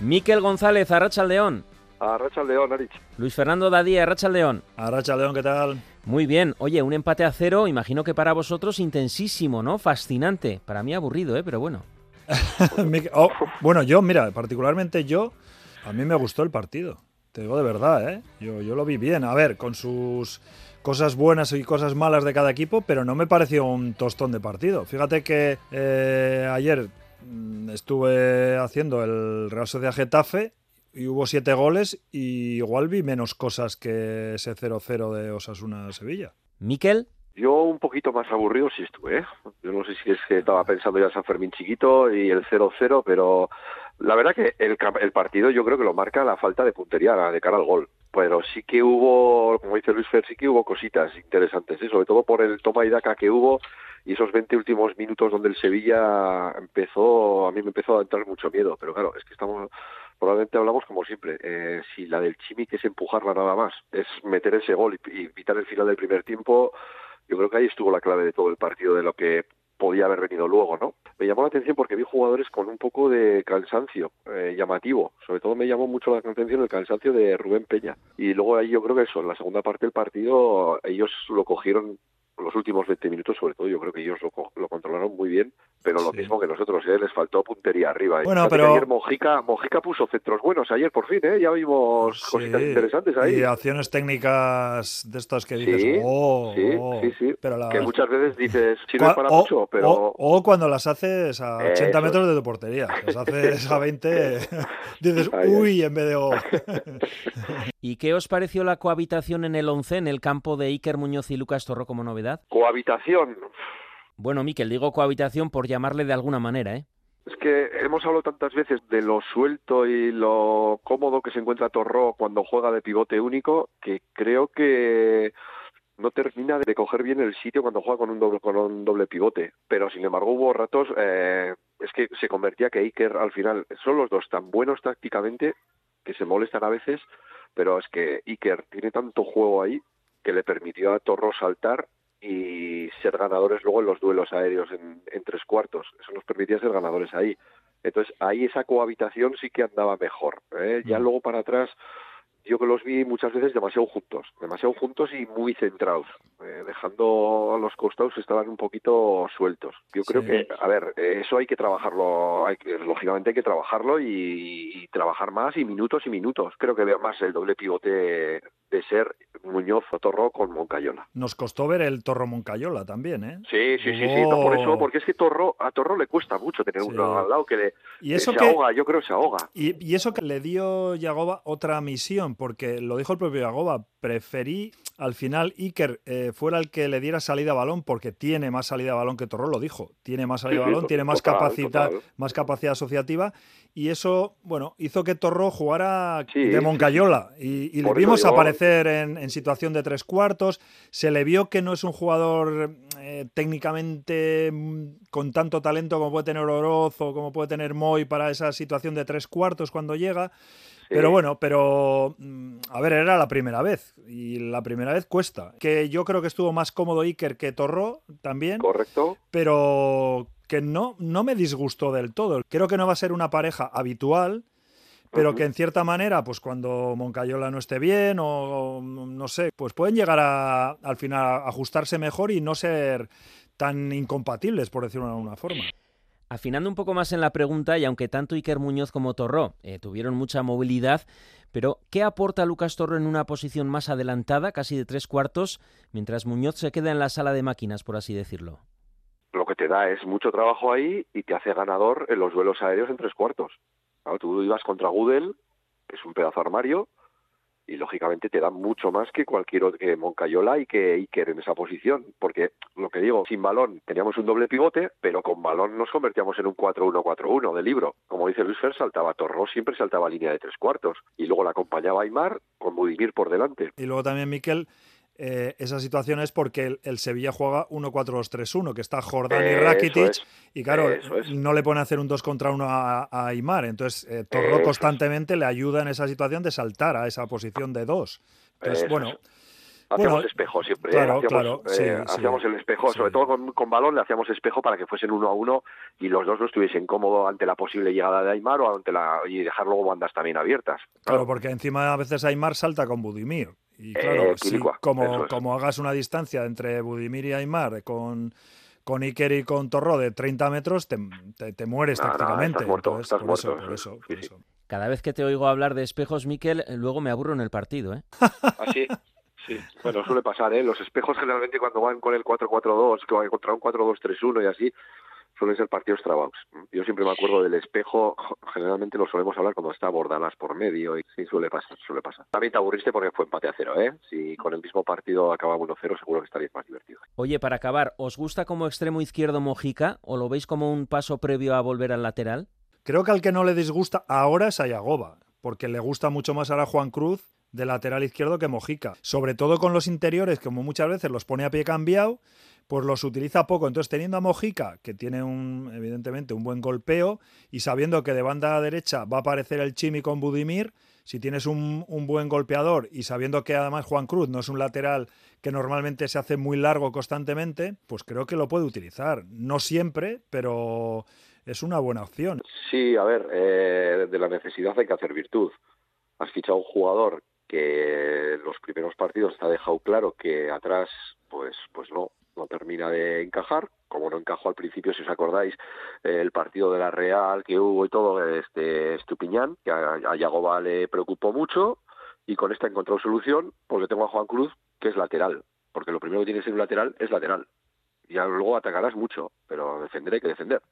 Miquel González, Arrachaldeón. Arrachaldeón, Arich. Luis Fernando Dadía, Arrachaldeón. Arrachaldeón, ¿qué tal? Muy bien. Oye, un empate a cero, imagino que para vosotros intensísimo, ¿no? Fascinante. Para mí aburrido, ¿eh? Pero bueno. (laughs) Oh, bueno, yo, mira, particularmente yo, a mí me gustó el partido. Te digo de verdad, ¿eh? Yo, yo lo vi bien. A ver, con sus cosas buenas y cosas malas de cada equipo, pero no me pareció un tostón de partido. Fíjate que eh, ayer estuve haciendo el Real Sociedad Getafe y hubo siete goles y igual vi menos cosas que ese 0-0 de Osasuna-Sevilla. Miquel. Yo un poquito más aburrido sí estuve, ¿eh? Yo no sé si es que estaba pensando ya en San Fermín chiquito y el 0-0, pero la verdad que el, cam- el partido yo creo que lo marca la falta de puntería de cara al gol. Pero sí que hubo, como dice Luis Fer, sí que hubo cositas interesantes, ¿eh? sobre todo por el toma y daca que hubo y esos 20 últimos minutos donde el Sevilla empezó, a mí me empezó a entrar mucho miedo, pero claro, es que estamos, probablemente hablamos como siempre, eh, si la del Chimi que es empujarla nada más, es meter ese gol y, evitar el final del primer tiempo, yo creo que ahí estuvo la clave de todo el partido, de lo que podía haber venido luego, ¿no? Me llamó la atención porque vi jugadores con un poco de cansancio eh, llamativo. Sobre todo me llamó mucho la atención el cansancio de Rubén Peña. Y luego ahí yo creo que eso, en la segunda parte del partido, ellos lo cogieron los últimos 20 minutos, sobre todo, yo creo que ellos lo, lo controlaron muy bien, pero lo mismo que nosotros, ¿eh? les faltó puntería arriba. ¿eh? Bueno, pero- Ayer Mojica, Mojica puso centros buenos ayer, por fin, ¿eh? Ya vimos cositas Sí, interesantes ahí. Y acciones técnicas de estas que dices, Sí, oh, sí, oh", sí, sí. Pero la- Que muchas veces dices, sirve para o, mucho, pero... o- o cuando las haces a 80 Eso. metros de tu portería. Las haces a 20, (laughs) (laughs) dices, uy, en vez de oh". (laughs) ¿Y qué os pareció la cohabitación en el 11 en el campo de Iker Muñoz y Lucas Torró como novedad? Cohabitación. Bueno, Miquel, digo cohabitación por llamarle de alguna manera, ¿eh? Es que hemos hablado tantas veces de lo suelto y lo cómodo que se encuentra Torró cuando juega de pivote único que creo que no termina de coger bien el sitio cuando juega con un doble con un doble pivote. Pero sin embargo hubo ratos eh, es que se convertía que Iker al final son los dos tan buenos tácticamente que se molestan a veces, pero es que Iker tiene tanto juego ahí que le permitió a Torró saltar y ser ganadores luego en los duelos aéreos en, en tres cuartos. Eso nos permitía ser ganadores ahí. Entonces ahí esa cohabitación sí que andaba mejor. ¿eh? Ya luego para atrás yo que los vi muchas veces demasiado juntos, demasiado juntos y muy centrados, eh, dejando a los costados que estaban un poquito sueltos. Yo creo Sí. que, a ver, eso hay que trabajarlo, hay que- lógicamente hay que trabajarlo y, y trabajar más y minutos y minutos. Creo que veo más el doble pivote de ser Muñoz o Torro con Moncayola. Nos costó ver el Torro Moncayola también, ¿eh? Sí, sí, sí, sí, no por eso, porque es que Torro, a Torro le cuesta mucho tener uno al lado que le Y que eso se que- ahoga, yo creo que se ahoga. Y, y eso que le dio Yagoba otra misión, porque lo dijo el propio Yagoba, preferí al final Iker eh, fuera el que le diera salida a balón, porque tiene más salida a balón que Torró, lo dijo. Tiene más salida a Sí, sí, balón, tiene más total, capacidad, total. más capacidad asociativa. Y eso, bueno, hizo que Torró jugara Sí, de sí, Moncayola. Y, y le vimos digo- en situación de tres cuartos. Se le vio que no es un jugador eh, técnicamente mm, con tanto talento como puede tener Oroz o como puede tener Moy para esa situación de tres cuartos cuando llega. Pero bueno, pero mm, a ver, era la primera vez y la primera vez cuesta. Que yo creo que estuvo más cómodo Iker que Torró también. Correcto. Pero que no, no me disgustó del todo. Creo que no va a ser una pareja habitual, pero que en cierta manera, pues cuando Moncayola no esté bien o o no sé, pues pueden llegar a al final a ajustarse mejor y no ser tan incompatibles, por decirlo de alguna forma. Afinando un poco más en la pregunta, y aunque tanto Iker Muñoz como Torró eh, tuvieron mucha movilidad, pero ¿qué aporta Lucas Torró en una posición más adelantada, casi de tres cuartos, mientras Muñoz se queda en la sala de máquinas, por así decirlo? Lo que te da es mucho trabajo ahí y te hace ganador en los duelos aéreos en tres cuartos. Claro, tú ibas contra Gudel, que es un pedazo armario, y lógicamente te da mucho más que cualquier otro, que Moncayola y que Iker en esa posición, porque lo que digo, sin balón teníamos un doble pivote, pero con balón nos convertíamos en un 4-1-4-1 de libro. Como dice Luis Fer, saltaba Torró, siempre saltaba línea de tres cuartos, y luego la acompañaba Aymar con Budimir por delante. Y luego también, Miquel, eh, esa situación es porque el, el Sevilla juega 1-4-2-3-1, que está Jordán y Rakitic, es, y claro, es. no le pone a hacer un 2 contra 1 a, a Aymar. Entonces, eh, Torró es. constantemente le ayuda en esa situación de saltar a esa posición de 2. Entonces, bueno. Hacíamos bueno, espejo siempre, ¿eh? Claro, hacíamos, claro, sí, eh, sí. hacíamos el espejo, sobre todo con, con balón le hacíamos espejo para que fuesen uno a uno y los dos no estuviesen cómodos ante la posible llegada de Aymar o ante la y dejar luego bandas también abiertas. Claro, porque encima a veces Aymar salta con Budimir. Y Eh, claro, si como, es. como hagas una distancia entre Budimir y Aymar con, con Iker y con Torró de 30 metros, te, te- te mueres No, no, tácticamente. estás muerto, Entonces, estás por eso, por eso por eso. Cada vez que te oigo hablar de espejos, Miquel, luego me aburro en el partido, ¿eh? Así. Sí, bueno, suele pasar, ¿eh? Los espejos generalmente cuando van con el 4-4-2, que van contra un 4-2-3-1 y así, suelen ser partidos trabados. Yo siempre me acuerdo del espejo, (laughs) generalmente lo solemos hablar cuando está Bordalas por medio y sí, suele pasar, suele pasar. También te aburriste porque fue empate a cero, ¿eh? Si con el mismo partido acaba 1-0, seguro que estaríais más divertidos. Oye, para acabar, ¿os gusta como extremo izquierdo Mojica o lo veis como un paso previo a volver al lateral? Creo que al que no le disgusta ahora es a Yagoba, porque le gusta mucho más ahora Juan Cruz de lateral izquierdo que Mojica. Sobre todo con los interiores, como muchas veces los pone a pie cambiado, pues los utiliza poco. Entonces, teniendo a Mojica, que tiene un, evidentemente un buen golpeo, y sabiendo que de banda derecha va a aparecer el Chimi con Budimir, si tienes un, un buen golpeador y sabiendo que además Juan Cruz no es un lateral que normalmente se hace muy largo constantemente, pues creo que lo puede utilizar. No siempre, pero es una buena opción. Sí, a ver, eh, de la necesidad hay que hacer virtud. Has fichado un jugador que los primeros partidos te ha dejado claro que atrás, pues, pues no, no termina de encajar, como no encajó al principio, si os acordáis, eh, el partido de la Real que hubo y todo, este Estupiñán, que a, a Yagoba le preocupó mucho, y con esta he encontrado solución, porque tengo a Juan Cruz, que es lateral, porque lo primero que tiene que ser un lateral es lateral. Ya luego atacarás mucho, pero defender hay que defender.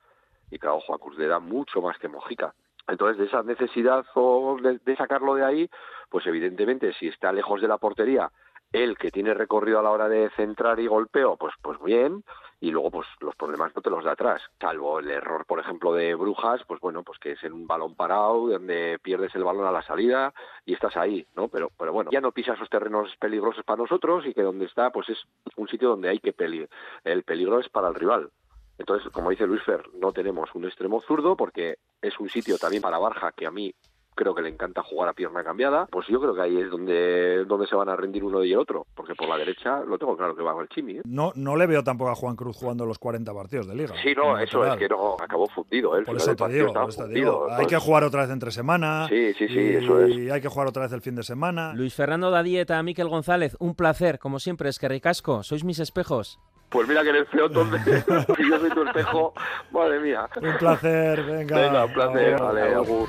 Y claro, Juan Cruz le da mucho más que Mojica. Entonces, de esa necesidad o de sacarlo de ahí, pues evidentemente, si está lejos de la portería, él que tiene recorrido a la hora de centrar y golpeo, pues, pues bien, y luego pues los problemas no te los da atrás, salvo el error, por ejemplo, de Brujas, pues bueno, pues que es en un balón parado, donde pierdes el balón a la salida y estás ahí, ¿no? Pero, pero bueno, ya no pisa esos terrenos peligrosos para nosotros y que donde está, pues es un sitio donde hay que peligro, el peligro es para el rival. Entonces, como dice Luis Fer, no tenemos un extremo zurdo porque es un sitio también para Barja que a mí creo que le encanta jugar a pierna cambiada, pues yo creo que ahí es donde, donde se van a rendir uno y el otro, porque por la derecha lo tengo claro que va con el Chimi. ¿eh? No, no le veo tampoco a Juan Cruz jugando los 40 partidos de liga. Sí, no, eso es que no, acabó fundido, ¿eh? Por eso te partido digo, por eso te fundido, digo. Hay que jugar otra vez entre semana. Sí, sí, sí, y, eso es. Y hay que jugar otra vez el fin de semana. Luis Fernando da dieta, Miquel González, un placer, como siempre, es que ricasco, sois mis espejos. Pues mira que eres feo entonces. (laughs) si yo soy tu espejo, madre mía. Un placer, venga. Venga, un placer, Agur, vale, agur.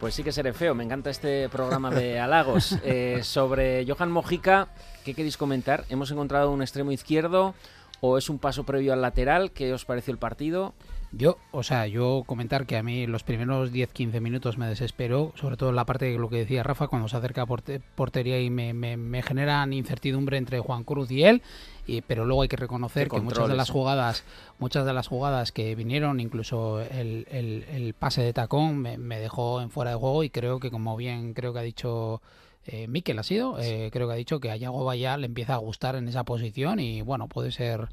Pues sí que seré feo, me encanta este programa de halagos. (laughs) Eh, sobre Johan Mojica, ¿qué queréis comentar? ¿Hemos encontrado un extremo izquierdo o es un paso previo al lateral? ¿Qué os pareció el partido? Yo, o sea, yo comentar que a mí los primeros 10-15 minutos me desesperó, sobre todo en la parte de lo que decía Rafa, cuando se acerca a porte- portería y me, me- me generan incertidumbre entre Juan Cruz y él, y, pero luego hay que reconocer que muchas de las jugadas, muchas de las jugadas que vinieron, incluso el, el- el pase de tacón, me, me dejó en fuera de juego y creo que como bien creo que ha dicho eh, Mikel ha sido, eh, creo que ha dicho que a Yago ya le empieza a gustar en esa posición y bueno, puede ser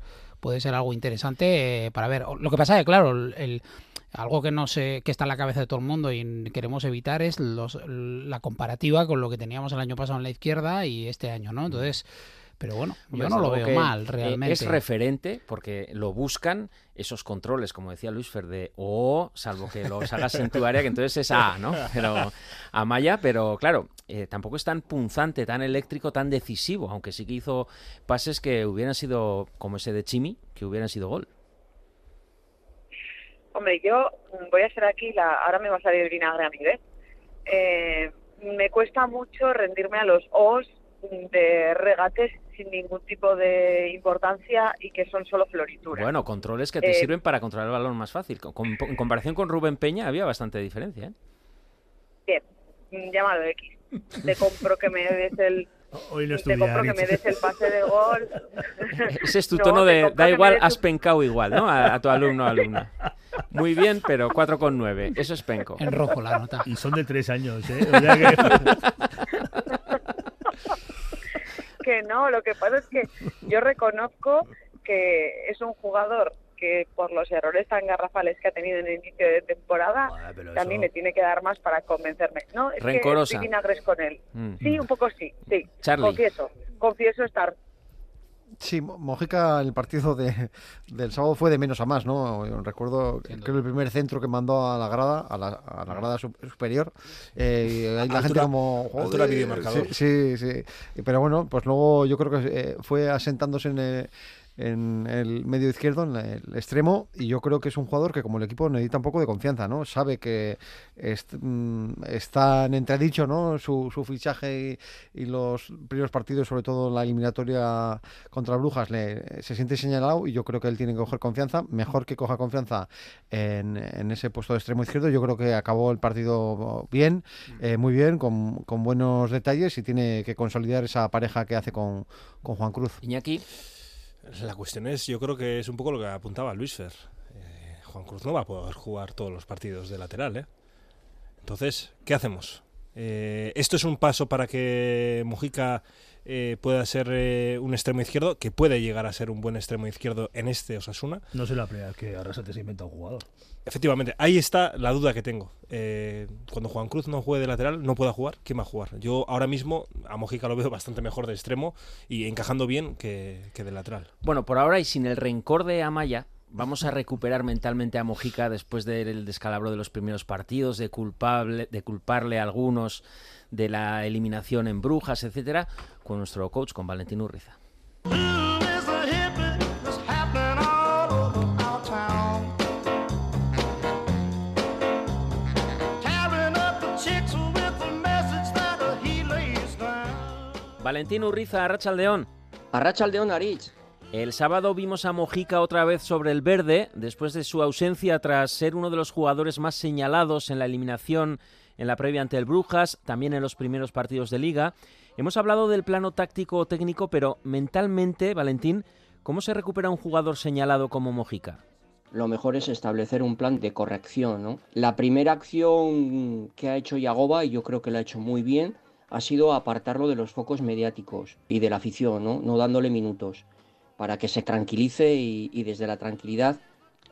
puede ser algo interesante eh, para ver. Lo que pasa es que, claro, el, algo que no sé, que está en la cabeza de todo el mundo y queremos evitar es los, la comparativa con lo que teníamos el año pasado en la izquierda y este año, ¿no? Entonces, pero bueno, yo no lo veo mal eh, realmente. Es referente porque lo buscan esos controles, como decía Luis Fer, de O, salvo que los hagas en tu área, que entonces es A, ¿no? Pero Amaya, pero claro, eh, tampoco es tan punzante, tan eléctrico, tan decisivo, aunque sí que hizo pases que hubieran sido, como ese de Chimi, que hubieran sido gol. Hombre, yo voy a ser aquí, la, ahora me va a salir vinagre a mí, ¿ves? Eh, me cuesta mucho rendirme a los O's de regates sin ningún tipo de importancia y que son solo florituras. Bueno, controles que te Eh, sirven para controlar el balón más fácil. Con- con- en comparación con Rubén Peña había bastante diferencia, ¿eh? Bien, llámalo X. Te compro que me des el... (laughs) Hoy no te compro que me des el pase de gol. (laughs) Ese es tu No, tono de da igual, has pencado igual, ¿no? A, a tu alumno o alumna. (laughs) Muy bien, pero 4,9. Eso es penco. En rojo la nota. Y son de tres años, ¿eh? O sea que- que no, lo que pasa es que yo reconozco que es un jugador que por los errores tan garrafales que ha tenido en el inicio de temporada, también eso- me tiene que dar más para convencerme. No, es Rencorosa. que estoy vinagres con él. Mm. Sí, un poco sí, sí. Charlie. Confieso, confieso estar Sí, Mo- Mojica, el partido de, del sábado fue de menos a más, ¿no? Yo recuerdo, creo que el primer centro que mandó a la grada, a la, a la grada su- superior, eh, ahí la Altura- gente como... altura "Joder", videomarcador. Sí, sí, sí. Pero bueno, pues luego yo creo que eh, fue asentándose en el, en el medio izquierdo, en el extremo, y yo creo que es un jugador que como el equipo necesita un poco de confianza, ¿no? Sabe que est- mm, está en entredicho, ¿no? Su, fichaje y, y los primeros partidos, sobre todo la eliminatoria contra Brujas, le, se siente señalado y yo creo que él tiene que coger confianza. Mejor que coja confianza en, en ese puesto de extremo izquierdo. Yo creo que acabó el partido bien, eh, muy bien, con, con buenos detalles y tiene que consolidar esa pareja que hace con, con Juan Cruz. Iñaki. La cuestión es, yo creo que es un poco lo que apuntaba Luis Fer. Eh, Juan Cruz no va a poder jugar todos los partidos de lateral, ¿eh? Entonces, ¿qué hacemos? Eh, esto es un paso para que Mujica eh, pueda ser eh, un extremo izquierdo, que puede llegar a ser un buen extremo izquierdo en este Osasuna. No sé la primera vez que Arrasate se inventa un jugador. Efectivamente, ahí está la duda que tengo. Eh, cuando Juan Cruz no juegue de lateral, no pueda jugar, ¿quién va a jugar? Yo ahora mismo a Mojica lo veo bastante mejor de extremo y encajando bien que, que de lateral. Bueno, por ahora y sin el rencor de Amaya, vamos a recuperar mentalmente a Mojica después del descalabro de los primeros partidos, de, de culparle a algunos de la eliminación en Brujas, etcétera, con nuestro coach, con Valentín Urriza. Valentín Urriza, Arrachaldeón. Arrachaldeón, Aritz. El sábado vimos a Mojica otra vez sobre el verde, después de su ausencia tras ser uno de los jugadores más señalados en la eliminación en la previa ante el Brujas, también en los primeros partidos de liga. Hemos hablado del plano táctico o técnico, pero mentalmente, Valentín, ¿cómo se recupera un jugador señalado como Mojica? Lo mejor es establecer un plan de corrección, ¿no? La primera acción que ha hecho Yagoba, y yo creo que lo ha hecho muy bien, ha sido apartarlo de los focos mediáticos y de la afición, ¿no? No dándole minutos, para que se tranquilice y, desde la tranquilidad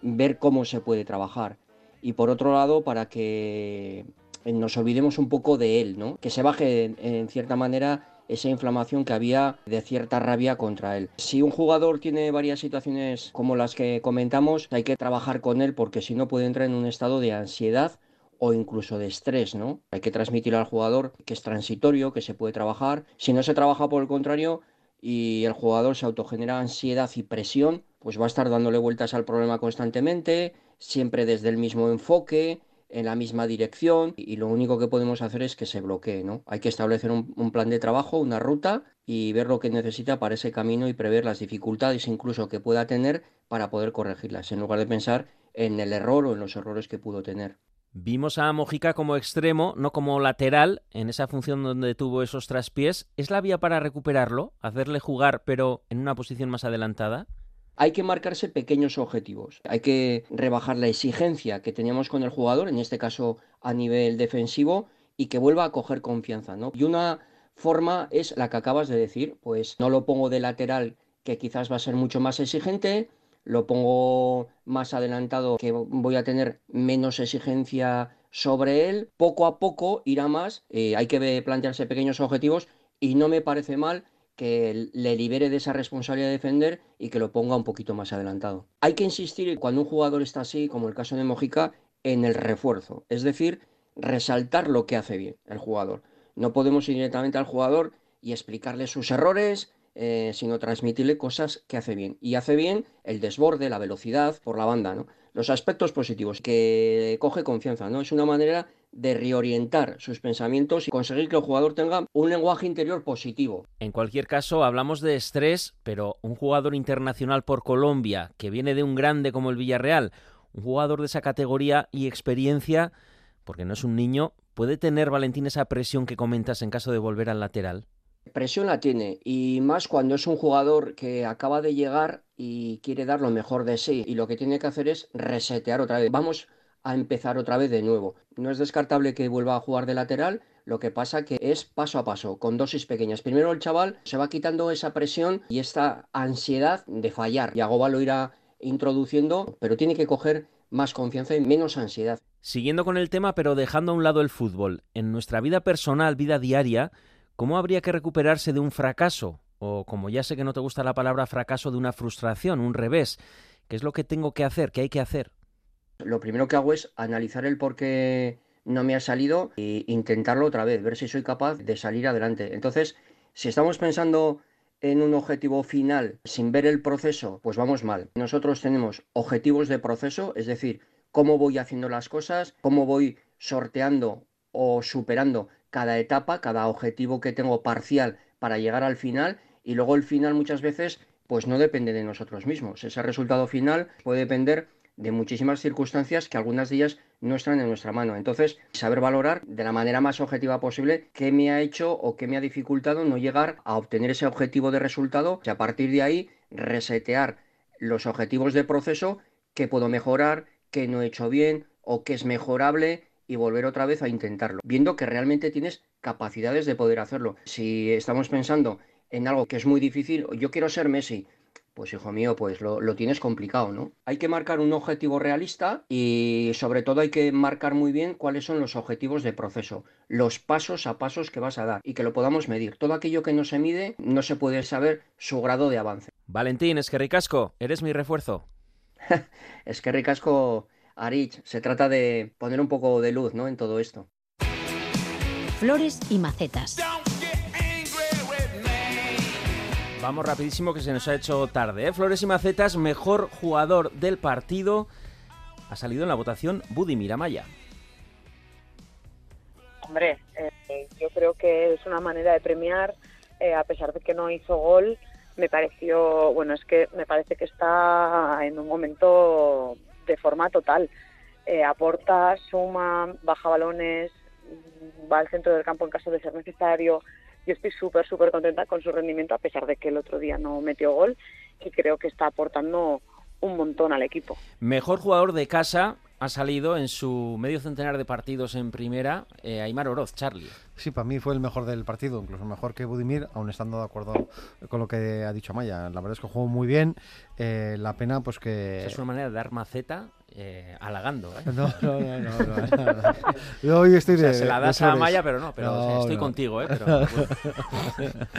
ver cómo se puede trabajar. Y por otro lado, para que nos olvidemos un poco de él, ¿no? Que se baje en, en cierta manera esa inflamación que había de cierta rabia contra él. Si un jugador tiene varias situaciones como las que comentamos, hay que trabajar con él porque si no puede entrar en un estado de ansiedad o incluso de estrés, ¿no? Hay que transmitir al jugador que es transitorio, que se puede trabajar. Si no se trabaja por el contrario y el jugador se autogenera ansiedad y presión, pues va a estar dándole vueltas al problema constantemente, siempre desde el mismo enfoque, en la misma dirección y lo único que podemos hacer es que se bloquee, ¿no? Hay que establecer un, un, plan de trabajo, una ruta y ver lo que necesita para ese camino y prever las dificultades incluso que pueda tener para poder corregirlas, en lugar de pensar en el error o en los errores que pudo tener. Vimos a Mojica como extremo, no como lateral, en esa función donde tuvo esos traspiés. ¿Es la vía para recuperarlo? ¿Hacerle jugar pero en una posición más adelantada? Hay que marcarse pequeños objetivos. Hay que rebajar la exigencia que teníamos con el jugador, en este caso a nivel defensivo, y que vuelva a coger confianza, ¿no? Y una forma es la que acabas de decir, pues no lo pongo de lateral que quizás va a ser mucho más exigente, lo pongo más adelantado que voy a tener menos exigencia sobre él, poco a poco irá más, eh, hay que plantearse pequeños objetivos y no me parece mal que le libere de esa responsabilidad de defender y que lo ponga un poquito más adelantado. Hay que insistir cuando un jugador está así, como el caso de Mojica, en el refuerzo, es decir, resaltar lo que hace bien el jugador. No podemos ir directamente al jugador y explicarle sus errores, eh, sino transmitirle cosas que hace bien. Y hace bien el desborde, la velocidad por la banda, ¿no? Los aspectos positivos, que coge confianza, ¿no? Es una manera de reorientar sus pensamientos y conseguir que el jugador tenga un lenguaje interior positivo. En cualquier caso, hablamos de estrés, pero un jugador internacional por Colombia, que viene de un grande como el Villarreal, un jugador de esa categoría y experiencia, porque no es un niño, ¿puede tener Valentín esa presión que comentas en caso de volver al lateral? Presión la tiene y más cuando es un jugador que acaba de llegar y quiere dar lo mejor de sí y lo que tiene que hacer es resetear otra vez. Vamos a empezar otra vez de nuevo. No es descartable que vuelva a jugar de lateral, lo que pasa que es paso a paso, con dosis pequeñas. Primero el chaval se va quitando esa presión y esta ansiedad de fallar. Yagoba lo irá introduciendo, pero tiene que coger más confianza y menos ansiedad. Siguiendo con el tema, pero dejando a un lado el fútbol, en nuestra vida personal, vida diaria, ¿cómo habría que recuperarse de un fracaso? O, como ya sé que no te gusta la palabra fracaso, de una frustración, un revés. ¿Qué es lo que tengo que hacer? ¿Qué hay que hacer? Lo primero que hago es analizar el por qué no me ha salido e intentarlo otra vez, ver si soy capaz de salir adelante. Entonces, si estamos pensando en un objetivo final sin ver el proceso, pues vamos mal. Nosotros tenemos objetivos de proceso, es decir, cómo voy haciendo las cosas, cómo voy sorteando o superando cada etapa, cada objetivo que tengo parcial para llegar al final y luego el final muchas veces pues no depende de nosotros mismos. Ese resultado final puede depender de muchísimas circunstancias que algunas de ellas no están en nuestra mano. Entonces, saber valorar de la manera más objetiva posible qué me ha hecho o qué me ha dificultado no llegar a obtener ese objetivo de resultado y a partir de ahí resetear los objetivos de proceso que puedo mejorar, que no he hecho bien o que es mejorable y volver otra vez a intentarlo, viendo que realmente tienes capacidades de poder hacerlo. Si estamos pensando en algo que es muy difícil, yo quiero ser Messi, pues hijo mío, pues lo, lo, tienes complicado, ¿no? Hay que marcar un objetivo realista y sobre todo hay que marcar muy bien cuáles son los objetivos de proceso, los pasos a pasos que vas a dar y que lo podamos medir. Todo aquello que no se mide no se puede saber su grado de avance. Valentín, es que ricasco, eres mi refuerzo. (laughs) es que ricasco, Arich, se trata de poner un poco de luz, ¿no? En todo esto. Flores y macetas. Vamos rapidísimo que se nos ha hecho tarde. ¿eh? Flores y Macetas, mejor jugador del partido. Ha salido en la votación Budimir Amaya. Hombre, eh, yo creo que es una manera de premiar, eh, a pesar de que no hizo gol, me pareció, bueno, es que me parece que está en un momento de forma total. Eh, aporta, suma, baja balones, va al centro del campo en caso de ser necesario, yo estoy súper, súper contenta con su rendimiento, a pesar de que el otro día no metió gol, y creo que está aportando un montón al equipo. Mejor jugador de casa ha salido en su medio centenar de partidos en primera, eh, Aymar Oroz, Charlie. Sí, para mí fue el mejor del partido, incluso mejor que Budimir, aun estando de acuerdo con lo que ha dicho Amaya. La verdad es que jugó muy bien. Eh, la pena, pues que. Es una manera de dar maceta eh, halagando. ¿eh? No, no, no, no, no, no. (laughs) Yo hoy estoy O sea, de. se la das a. Amaya, pero no, pero o sea, estoy no. contigo, ¿eh? Pero, (laughs)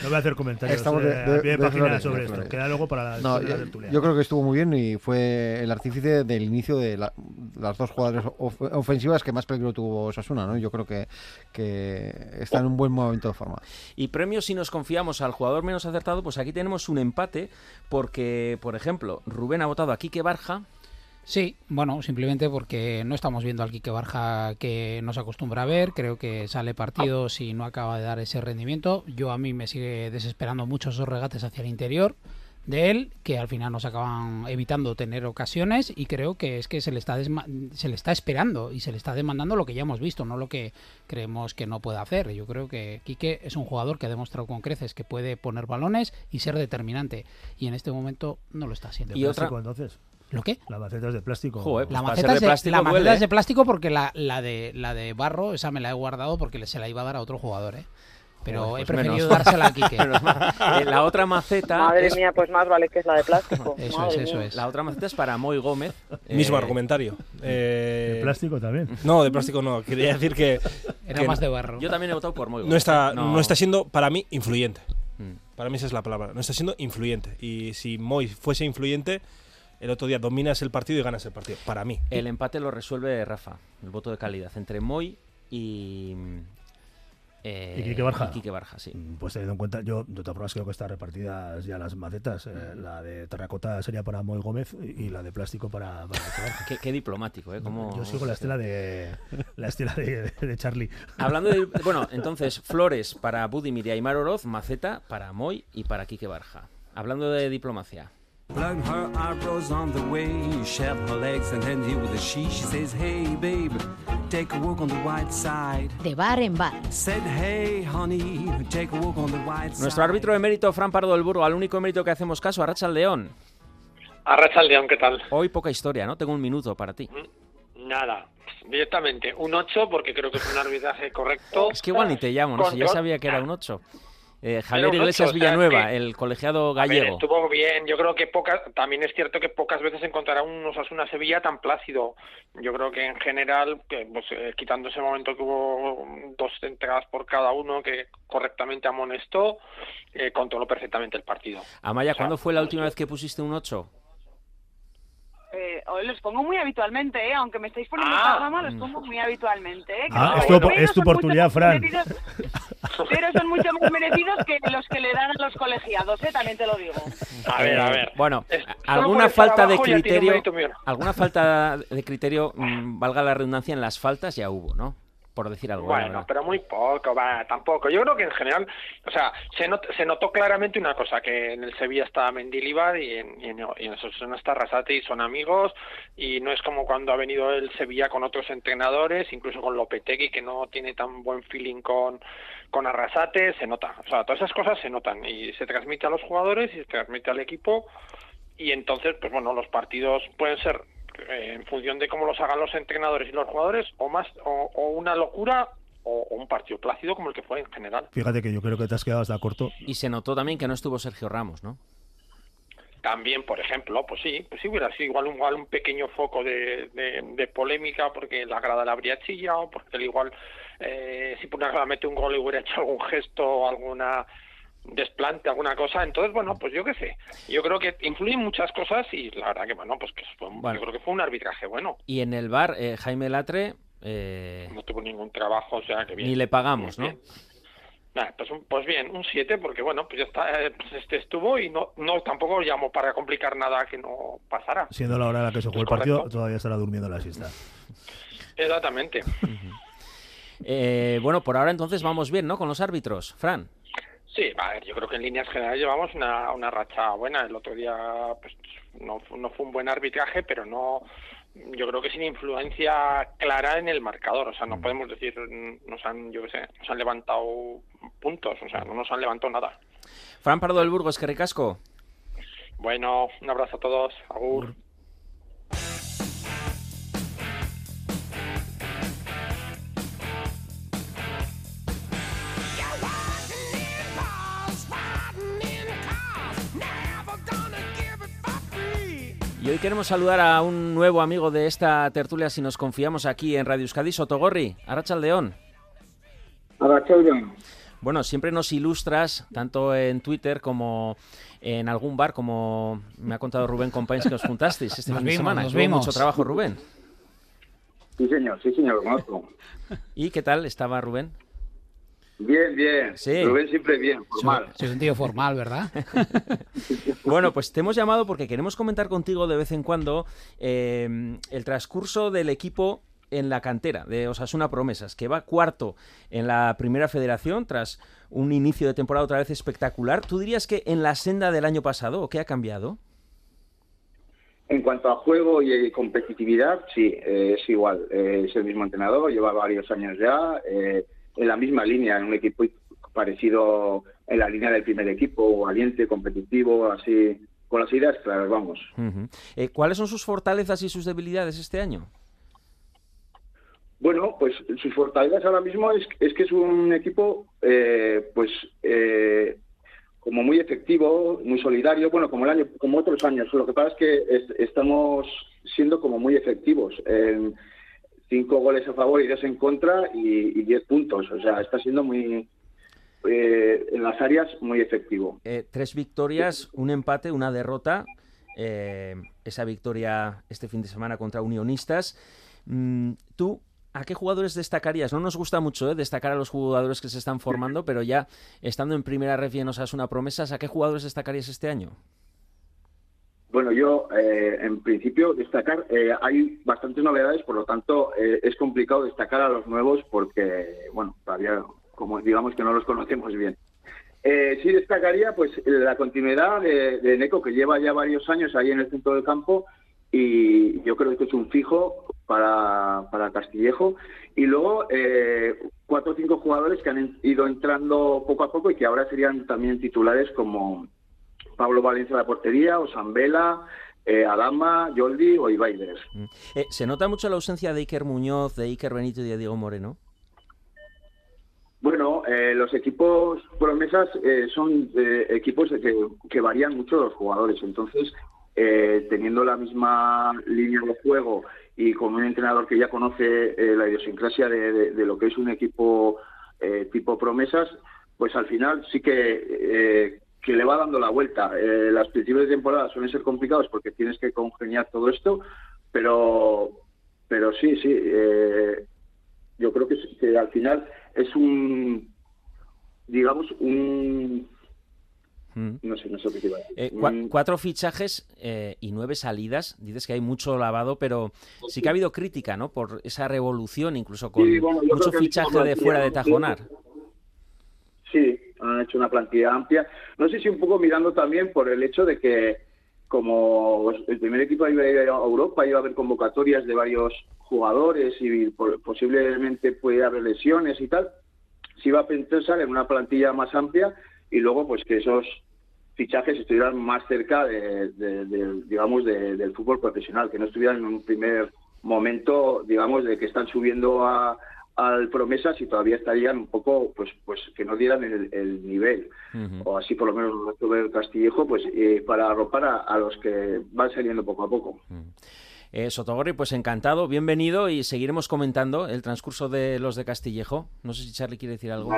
No voy a hacer comentarios Estamos eh, de- a de- pie de de página flores, sobre de esto. Queda luego para la, No, de la yo, tertulia. yo creo que estuvo muy bien y fue el artífice del inicio de la- las dos jugadas of- ofensivas que más peligro tuvo Sasuna, ¿no? Yo creo que, que está en un buen momento de forma. Y premios si nos confiamos al jugador menos acertado, pues aquí tenemos un empate porque, por ejemplo, Rubén ha votado a Quique Barja. Sí, bueno, simplemente porque no estamos viendo al Quique Barja que nos acostumbra a ver. Creo que sale partidos y no acaba de dar ese rendimiento. Yo a mí me sigue desesperando mucho esos regates hacia el interior. de él que al final nos acaban evitando tener ocasiones y creo que es que se le está desma- se le está esperando y se le está demandando lo que ya hemos visto, no lo que creemos que no puede hacer. Yo creo que Quique es un jugador que ha demostrado con creces que puede poner balones y ser determinante y en este momento no lo está haciendo. ¿De plástico, entonces? ¿Lo qué? La maceta es de plástico. Joder, La Pues para maceta, ser es de de, plástico la maceta es de ¿eh? plástico porque la, la de la de barro, esa me la he guardado porque se la iba a dar a otro jugador, ¿eh? Pero Joder, he pues preferido menos. dársela a Quique. Eh, la otra maceta. Madre es- mía, pues más vale que es la de plástico. (laughs) Eso Madre es, eso mía. es. La otra maceta es para Moy Gómez. (laughs) Mismo Eh, argumentario. Eh, ¿De plástico también? (laughs) No, de plástico no. Quería decir que. Era que más de barro. Yo también he votado por Moy Gómez. no está, no. está siendo, para mí, influyente. Mm. Para mí esa es la palabra. No está siendo influyente. Y si Moy fuese influyente, el otro día dominas el partido y ganas el partido. Para mí. El empate lo resuelve Rafa, el voto de calidad, entre Moy y. eh, ¿Y Quique Barja? y Quique Barja, sí. Pues teniendo en cuenta, yo de todas formas creo que están repartidas ya las macetas. Eh, la de terracota sería para Moy Gómez y y la de plástico para, para Quique Barja. Qué, qué diplomático, ¿eh? Cómo- Yo sigo la estela de la estela de, de Charlie. Hablando de. (laughs) Bueno, entonces, Flores para Budimir y Aymar Oroz, Maceta para Moy y para Quique Barja. Hablando de diplomacia. Plug her eyebrows on the way, shove her legs and then you with a she. She says, Hey, babe, take a walk on the white side. De bar en bar. Said, Hey, honey, take a walk on the white side. Nuestro árbitro de mérito, Fran Pardo del Burgo, al único mérito que hacemos caso, a Racha León. Arracha León, ¿qué tal? Hoy poca historia, ¿no? Tengo un minuto para ti. Nada, directamente un 8 porque creo que es un arbitraje correcto. Es que igual ni te llamo, no sé, ya sabía que era un 8. Eh, Javier Iglesias ocho, o sea, Villanueva, que- el colegiado ver, gallego. estuvo bien, yo creo que pocas, también es cierto que pocas veces encontrará un Osasuna Sevilla tan plácido. Yo creo que en general, que, pues, eh, quitando ese momento que hubo dos entradas por cada uno que correctamente amonestó, eh, controló perfectamente el partido. Amaya, ¿cuándo fue la última vez que pusiste un 8? Eh, hoy los pongo muy habitualmente, ¿eh? aunque me estáis poniendo Ah. esta fama, los pongo muy habitualmente. ¿eh? Ah, es tu, es tu oportunidad, Fran. (laughs) Pero son mucho más merecidos que los que le dan a los colegiados, ¿eh? también te lo digo. A ver, a ver. Bueno, Es- solo alguna falta de criterio, alguna falta de criterio, valga la redundancia, en las faltas ya hubo, ¿no? Por decir algo. la Bueno, pero muy poco, va, tampoco. Yo creo que en general, o sea, se, not- se notó claramente una cosa, que en el Sevilla está Mendilibar y en, y en, y en está Arrasate y son amigos y no es como cuando ha venido el Sevilla con otros entrenadores, incluso con Lopetegui, que no tiene tan buen feeling con, con Arrasate, se nota. O sea, todas esas cosas se notan y se transmite a los jugadores y se transmite al equipo y entonces, pues bueno, los partidos pueden ser eh, en función de cómo los hagan los entrenadores y los jugadores, o más, o, o una locura, o, o un partido plácido como el que fue en general. Fíjate que yo creo que te has quedado hasta corto. Y se notó también que no estuvo Sergio Ramos, ¿no? También, por ejemplo, pues sí, pues sí hubiera sido igual, un- igual un pequeño foco de, de- de polémica porque la grada le habría chillado, porque él igual, eh, si por una grada mete un gol y hubiera hecho algún gesto o alguna desplante, alguna cosa. Entonces, bueno, pues yo qué sé. Yo creo que influyen muchas cosas y la verdad que, bueno, pues que fue un- Bueno. yo creo que fue un arbitraje bueno. Y en el bar, eh, Jaime Latre, eh, No tuvo ningún trabajo, o sea que bien. ni le pagamos, ¿no? Bien. Nah, pues, un- pues bien, un 7, porque bueno, pues ya está, eh, pues este estuvo y no, no tampoco llamó para complicar nada que no pasara. Siendo la hora en la que se jugó el partido, correcto. todavía estará durmiendo la siesta. Exactamente. (laughs) Eh, bueno, por ahora entonces vamos bien, ¿no? Con los árbitros. Fran. Sí, a ver, yo creo que en líneas generales llevamos una, una racha buena. El otro día pues, no, no fue un buen arbitraje, pero no, yo creo que sin influencia clara en el marcador. O sea, no podemos decir, mm, nos han, yo qué sé, nos han levantado puntos, o sea, no nos han levantado nada. Fran Pardo del Burgos, que ricasco. Bueno, un abrazo a todos. Agur. Hoy queremos saludar a un nuevo amigo de esta tertulia, si nos confiamos aquí en Radio Euskadi, Sotogorri, Arrachaldeón. Bueno, siempre nos ilustras, tanto en Twitter como en algún bar, como me ha contado Rubén Compañes que os juntasteis este (laughs) Nos fin de semana. nos vimos. mucho trabajo, Rubén. Sí, señor, sí, señor, lo conozco. ¿Y qué tal estaba Rubén? Bien, bien. Sí. Rubén siempre bien, formal. Soy un tío formal, ¿verdad? (laughs) Bueno, pues te hemos llamado porque queremos comentar contigo de vez en cuando eh, el transcurso del equipo en la cantera de Osasuna Promesas, que va cuarto en la primera federación tras un inicio de temporada otra vez espectacular. ¿Tú dirías que en la senda del año pasado o qué ha cambiado? En cuanto a juego y competitividad, sí, eh, es igual. Eh, es el mismo entrenador, lleva varios años ya, eh, en la misma línea, en un equipo parecido en la línea del primer equipo, valiente, competitivo, así, con las ideas claras, vamos. Eh, ¿Cuáles son sus fortalezas y sus debilidades este año? Bueno, pues sus fortalezas ahora mismo es, es que es un equipo, eh, pues, eh, como muy efectivo, muy solidario, bueno, como el año, como otros años. Lo que pasa es que es- estamos siendo como muy efectivos. En cinco goles a favor y dos en contra y, diez puntos. O sea, está siendo muy, eh, en las áreas, muy efectivo. Eh, tres victorias, un empate, una derrota. eh, esa victoria este fin de semana contra Unionistas. Mm, ¿Tú a qué jugadores destacarías? No nos gusta mucho eh, destacar a los jugadores que se están formando, pero ya estando en primera ref y en Osasuna Promesas, ¿a qué jugadores destacarías este año? Bueno, yo eh, en principio destacar, eh, hay bastantes novedades, por lo tanto eh, es complicado destacar a los nuevos porque, bueno, todavía como digamos que no los conocemos bien. Eh, sí destacaría pues la continuidad de, de Neco que lleva ya varios años ahí en el centro del campo y yo creo que es un fijo para, para Castillejo. Y luego cuatro o cinco jugadores que han ido entrando poco a poco y que ahora serían también titulares como Pablo Valencia la portería, Osambela, eh, Adama, Yoldi o Ibaides. Eh, ¿Se nota mucho la ausencia de Iker Muñoz, de Iker Benito y de Diego Moreno? Bueno, eh, los equipos promesas eh, son eh, equipos que, que varían mucho los jugadores. Entonces, eh, teniendo la misma línea de juego y con un entrenador que ya conoce la idiosincrasia de, de- de lo que es un equipo tipo promesas, pues al final sí que, que le va dando la vuelta. Eh, las principios de temporada suelen ser complicados porque tienes que congeniar todo esto, pero, pero sí, sí. eh, yo creo que, al final es un, digamos, un... Mm. No sé, no sé qué te iba a decir. Eh, cua- cuatro fichajes eh, y nueve salidas. Dices que hay mucho lavado, pero sí que ha habido crítica, ¿no? Por esa revolución, incluso con Sí, bueno, mucho fichaje de fuera de Tajonar. Sí, han hecho una plantilla amplia. No sé si un poco mirando también por el hecho de que como el primer equipo iba a ir a Europa, iba a haber convocatorias de varios jugadores y po- posiblemente puede haber lesiones y tal, se iba a pensar en una plantilla más amplia y luego pues que esos fichajes estuvieran más cerca de, de- digamos de- del fútbol profesional, que no estuvieran en un primer momento, digamos, de que están subiendo a, al promesas y todavía estarían un poco, pues, pues que no dieran el, el nivel, o así por lo menos lo tuve el Castillejo, pues eh, para arropar a, a los que van saliendo poco a poco. Eh, Sotogorri, pues encantado, bienvenido y seguiremos comentando el transcurso de los de Castillejo. No sé si Charlie quiere decir algo.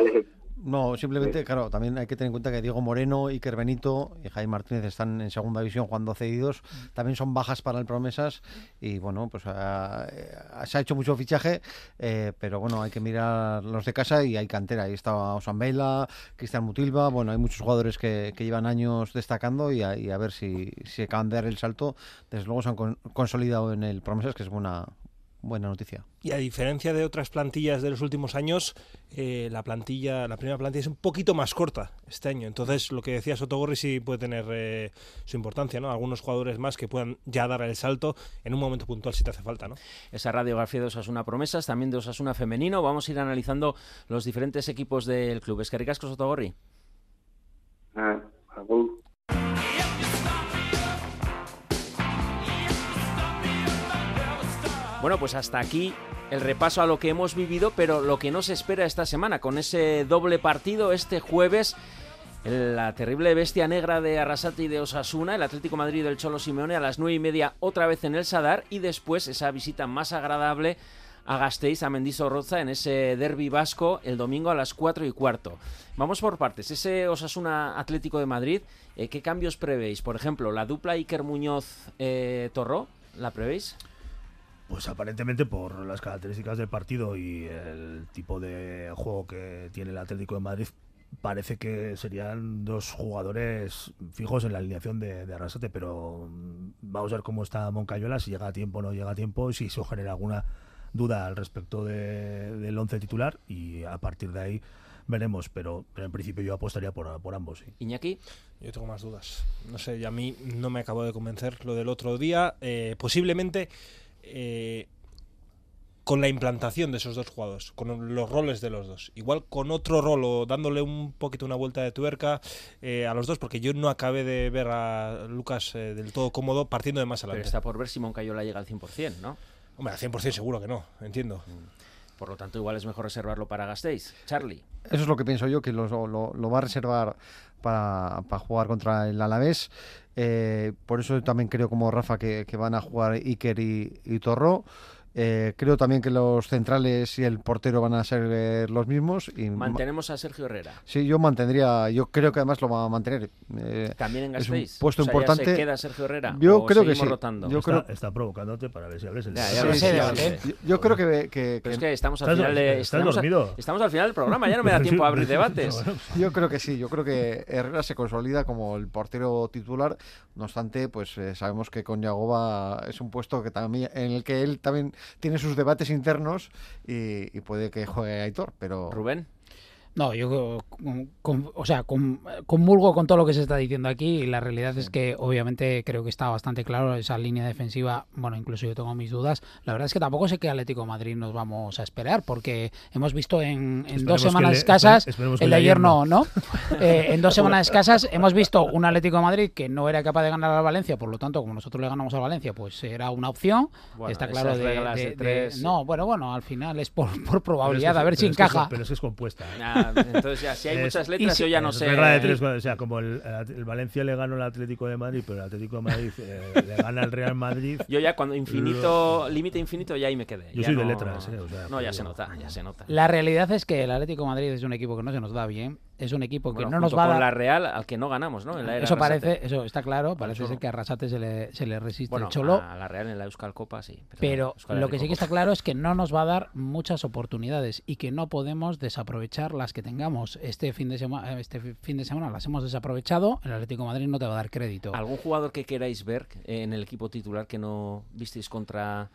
No, simplemente, claro, también hay que tener en cuenta que Diego Moreno, Iker Benito y Jaime Martínez están en segunda división jugando cedidos. También son bajas para el Promesas y bueno, pues ah, eh, se ha hecho mucho fichaje, eh, pero bueno, hay que mirar los de casa y hay cantera. Ahí está Osambela, Cristian Mutilva, bueno, hay muchos jugadores que, que llevan años destacando y a, y a ver si, si acaban de dar el salto. Desde luego se han con- consolidado en el Promesas, que es buena, buena noticia. Y a diferencia de otras plantillas de los últimos años, eh, la plantilla, la primera plantilla es un poquito más corta este año. Entonces, lo que decía Sotogorri sí puede tener eh, su importancia, ¿no? Algunos jugadores más que puedan ya dar el salto en un momento puntual si te hace falta, ¿no? Esa radiografía de Osasuna Promesas, también de Osasuna Femenino. Vamos a ir analizando los diferentes equipos del club. Es que ricasco, Sotogorri. Ah, Bueno, pues hasta aquí el repaso a lo que hemos vivido, pero lo que nos espera esta semana con ese doble partido este jueves. La terrible bestia negra de Arrasate y de Osasuna, el Atlético Madrid del Cholo Simeone a las nueve y media otra vez en el Sadar y después esa visita más agradable a Gasteiz, a Mendizorroza en ese derby vasco el domingo a las cuatro y cuarto. Vamos por partes. Ese Osasuna Atlético de Madrid, eh, ¿qué cambios prevéis? Por ejemplo, la dupla Iker Muñoz-Torró, ¿la prevéis? Pues aparentemente por las características del partido y el tipo de juego que tiene el Atlético de Madrid, parece que serían dos jugadores fijos en la alineación de, de Arrasate, pero mm, vamos a ver cómo está Moncayola, si llega a tiempo o no llega a tiempo, si eso genera alguna duda al respecto de- del once titular y a partir de ahí veremos, pero, pero en principio yo apostaría por, por ambos. Sí. Iñaki. Yo tengo más dudas. No sé, y a mí no me acabó de convencer lo del otro día. Eh, posiblemente eh, con la implantación de esos dos jugadores, con los roles de los dos. Igual con otro rol o dándole un poquito una vuelta de tuerca eh, a los dos, porque yo no acabé de ver a Lucas eh, del todo cómodo partiendo de más Pero adelante. está por ver si Moncayola llega al 100%, ¿no? Hombre, al 100% seguro que no, entiendo. Por lo tanto, igual es mejor reservarlo para Gasteiz. Charlie. Eso es lo que pienso yo, que lo, lo- lo va a reservar para, para jugar contra el Alavés. Eh, por eso también creo, como Rafa, que, van a jugar Iker y, y. Eh, creo también que los centrales y el portero van a ser eh, los mismos. Y ma- Mantenemos a Sergio Herrera. Sí, yo mantendría, yo creo que además lo va a mantener. Eh, También en es un Gasteiz. puesto O sea, ¿ya importante. se queda Sergio Herrera? Yo ¿O creo que sí. rotando? Yo está, creo, está provocándote para ver si hables el Ya, ya Sí, lo sí, ya sé. Yo- Yo creo que, que- Pero es que- estamos al Estás final de, dor- estás estamos, a- dormido. estamos al final del programa, ya no me da tiempo a abrir (laughs) debates. Yo creo que sí, yo creo que Herrera se consolida como el portero titular. No obstante, pues eh, sabemos que con Yagoba es un puesto que también en el que él también tiene sus debates internos y, y puede que juegue Aitor, pero Rubén. No, yo, con- con- o sea, con- comulgo con todo lo que se está diciendo aquí y la realidad es que obviamente creo que está bastante claro esa línea defensiva, bueno, incluso yo tengo mis dudas. La verdad es que tampoco sé qué Atlético de Madrid nos vamos a esperar porque hemos visto en, dos semanas el de- escasas, el de ayer no, ¿no? (laughs) Eh, en dos (laughs) semanas escasas hemos visto un Atlético de Madrid que no era capaz de ganar al Valencia, por lo tanto, como nosotros le ganamos al Valencia, pues era una opción. Bueno, está claro de, de de- de- tres- No, bueno, bueno, al final es por, por es probabilidad, que- a ver si es que es- encaja. pero es que es compuesta. (laughs) Entonces ya, si hay Es- muchas letras, y yo ya no sé. regla de tres, o sea, como el, el Valencia le ganó al Atlético de Madrid, pero el Atlético de Madrid eh, le gana al Real Madrid. Yo ya cuando infinito, límite infinito, ya ahí me quedé. Yo Ya soy de no- letras, eh, o sea, no, ya se nota, ya se nota. La realidad es que el Atlético de Madrid es un equipo que no se nos da bien, es un equipo que Bueno, no nos va a con dar... la Real, al que no ganamos, ¿no? En la era Eso Arrasate. parece, eso está claro, parece ser que a Arrasate se le, se le resiste Bueno, el Cholo. a la Real en la Euskal Copa sí. Pero Euskal lo que sí que está claro es que no nos va a dar muchas oportunidades y que no podemos desaprovechar las que tengamos. Este fin de semana, este fi- fin de semana las hemos desaprovechado. El Atlético de Madrid no te va a dar crédito. ¿Algún jugador que queráis ver en el equipo titular que no visteis contra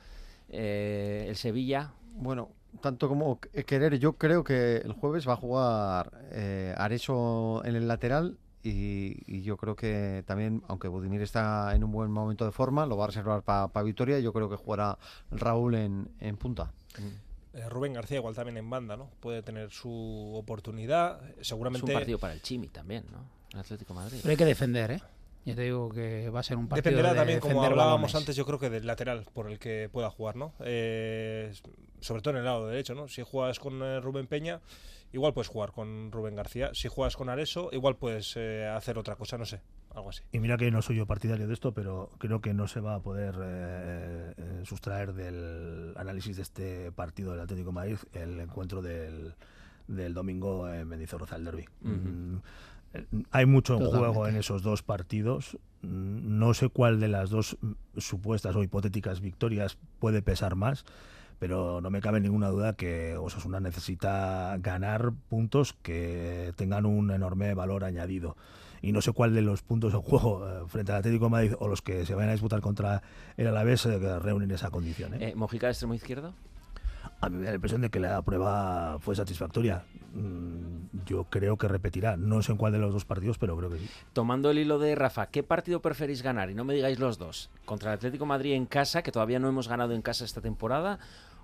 eh, el Sevilla? Bueno, tanto como que- querer, yo creo que el jueves va a jugar eh, Areso en el lateral y, y yo creo que también, aunque Budimir está en un buen momento de forma, lo va a reservar para Vitoria y yo creo que jugará Raúl en, en punta. Eh, Rubén García igual también en banda, ¿no? Puede tener su oportunidad. Es Seguramente un partido para el Chimi también, ¿no? El Atlético de Madrid. Pero hay que defender, ¿eh? Ya te digo que va a ser un partido Dependerá de también, como hablábamos balones. antes, yo creo que del lateral por el que pueda jugar, ¿no? Eh, sobre todo en el lado derecho, ¿no? Si juegas con eh, Rubén Peña, igual puedes jugar con Rubén García. Si juegas con Areso, igual puedes eh, hacer otra cosa, no sé, algo así. Y mira que no soy yo partidario de esto, pero creo que no se va a poder eh, sustraer del análisis de este partido del Atlético de Madrid el encuentro del, del domingo en Mendizorroza, el derby. Mm, eh, Hay mucho en juego en esos dos partidos. No sé cuál de las dos supuestas o hipotéticas victorias puede pesar más, pero no me cabe ninguna duda que Osasuna necesita ganar puntos que tengan un enorme valor añadido. Y no sé cuál de los puntos en juego eh, frente al Atlético de Madrid o los que se vayan a disputar contra el Alavés eh, reúnen esa condición. ¿eh? Eh, ¿Mojica de extremo izquierdo? A mí me da la impresión de que la prueba fue satisfactoria. Mm, Yo creo que repetirá. No sé en cuál de los dos partidos, pero creo que sí. Tomando el hilo de Rafa, ¿qué partido preferís ganar? Y no me digáis los dos. ¿Contra el Atlético de Madrid en casa, que todavía no hemos ganado en casa esta temporada?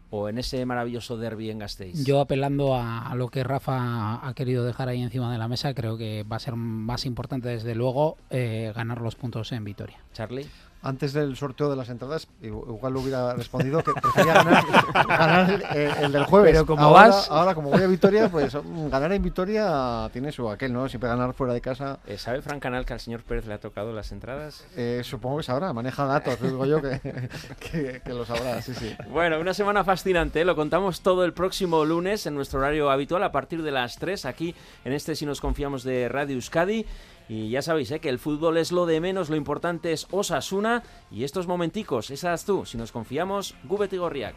¿O en ese maravilloso derby en Gasteiz? Yo apelando a, a lo que Rafa ha querido dejar ahí encima de la mesa, creo que va a ser más importante desde luego eh, ganar los puntos en Vitoria. Charlie. Antes del sorteo de las entradas, igu- igual lo hubiera respondido que prefería ganar, (laughs) ganar el, eh, el del jueves. Pero como ahora, vas- ahora, como voy a Vitoria, pues mm, ganar en Vitoria tiene su aquel, ¿no? Siempre ganar fuera de casa. Eh, ¿Sabe Fran Canal que al señor Pérez le ha tocado las entradas? Eh, supongo que sabrá, maneja datos, digo yo que, (laughs) que, que lo sabrá, sí, sí. Bueno, una semana fascinante, ¿eh? lo contamos todo el próximo lunes en nuestro horario habitual a partir de las 3 aquí en este Si nos confiamos de Radio Euskadi. Y ya sabéis ¿eh? que el fútbol es lo de menos, lo importante es Osasuna y estos momenticos, esas tú, si nos confiamos, Gubet y Gorriak.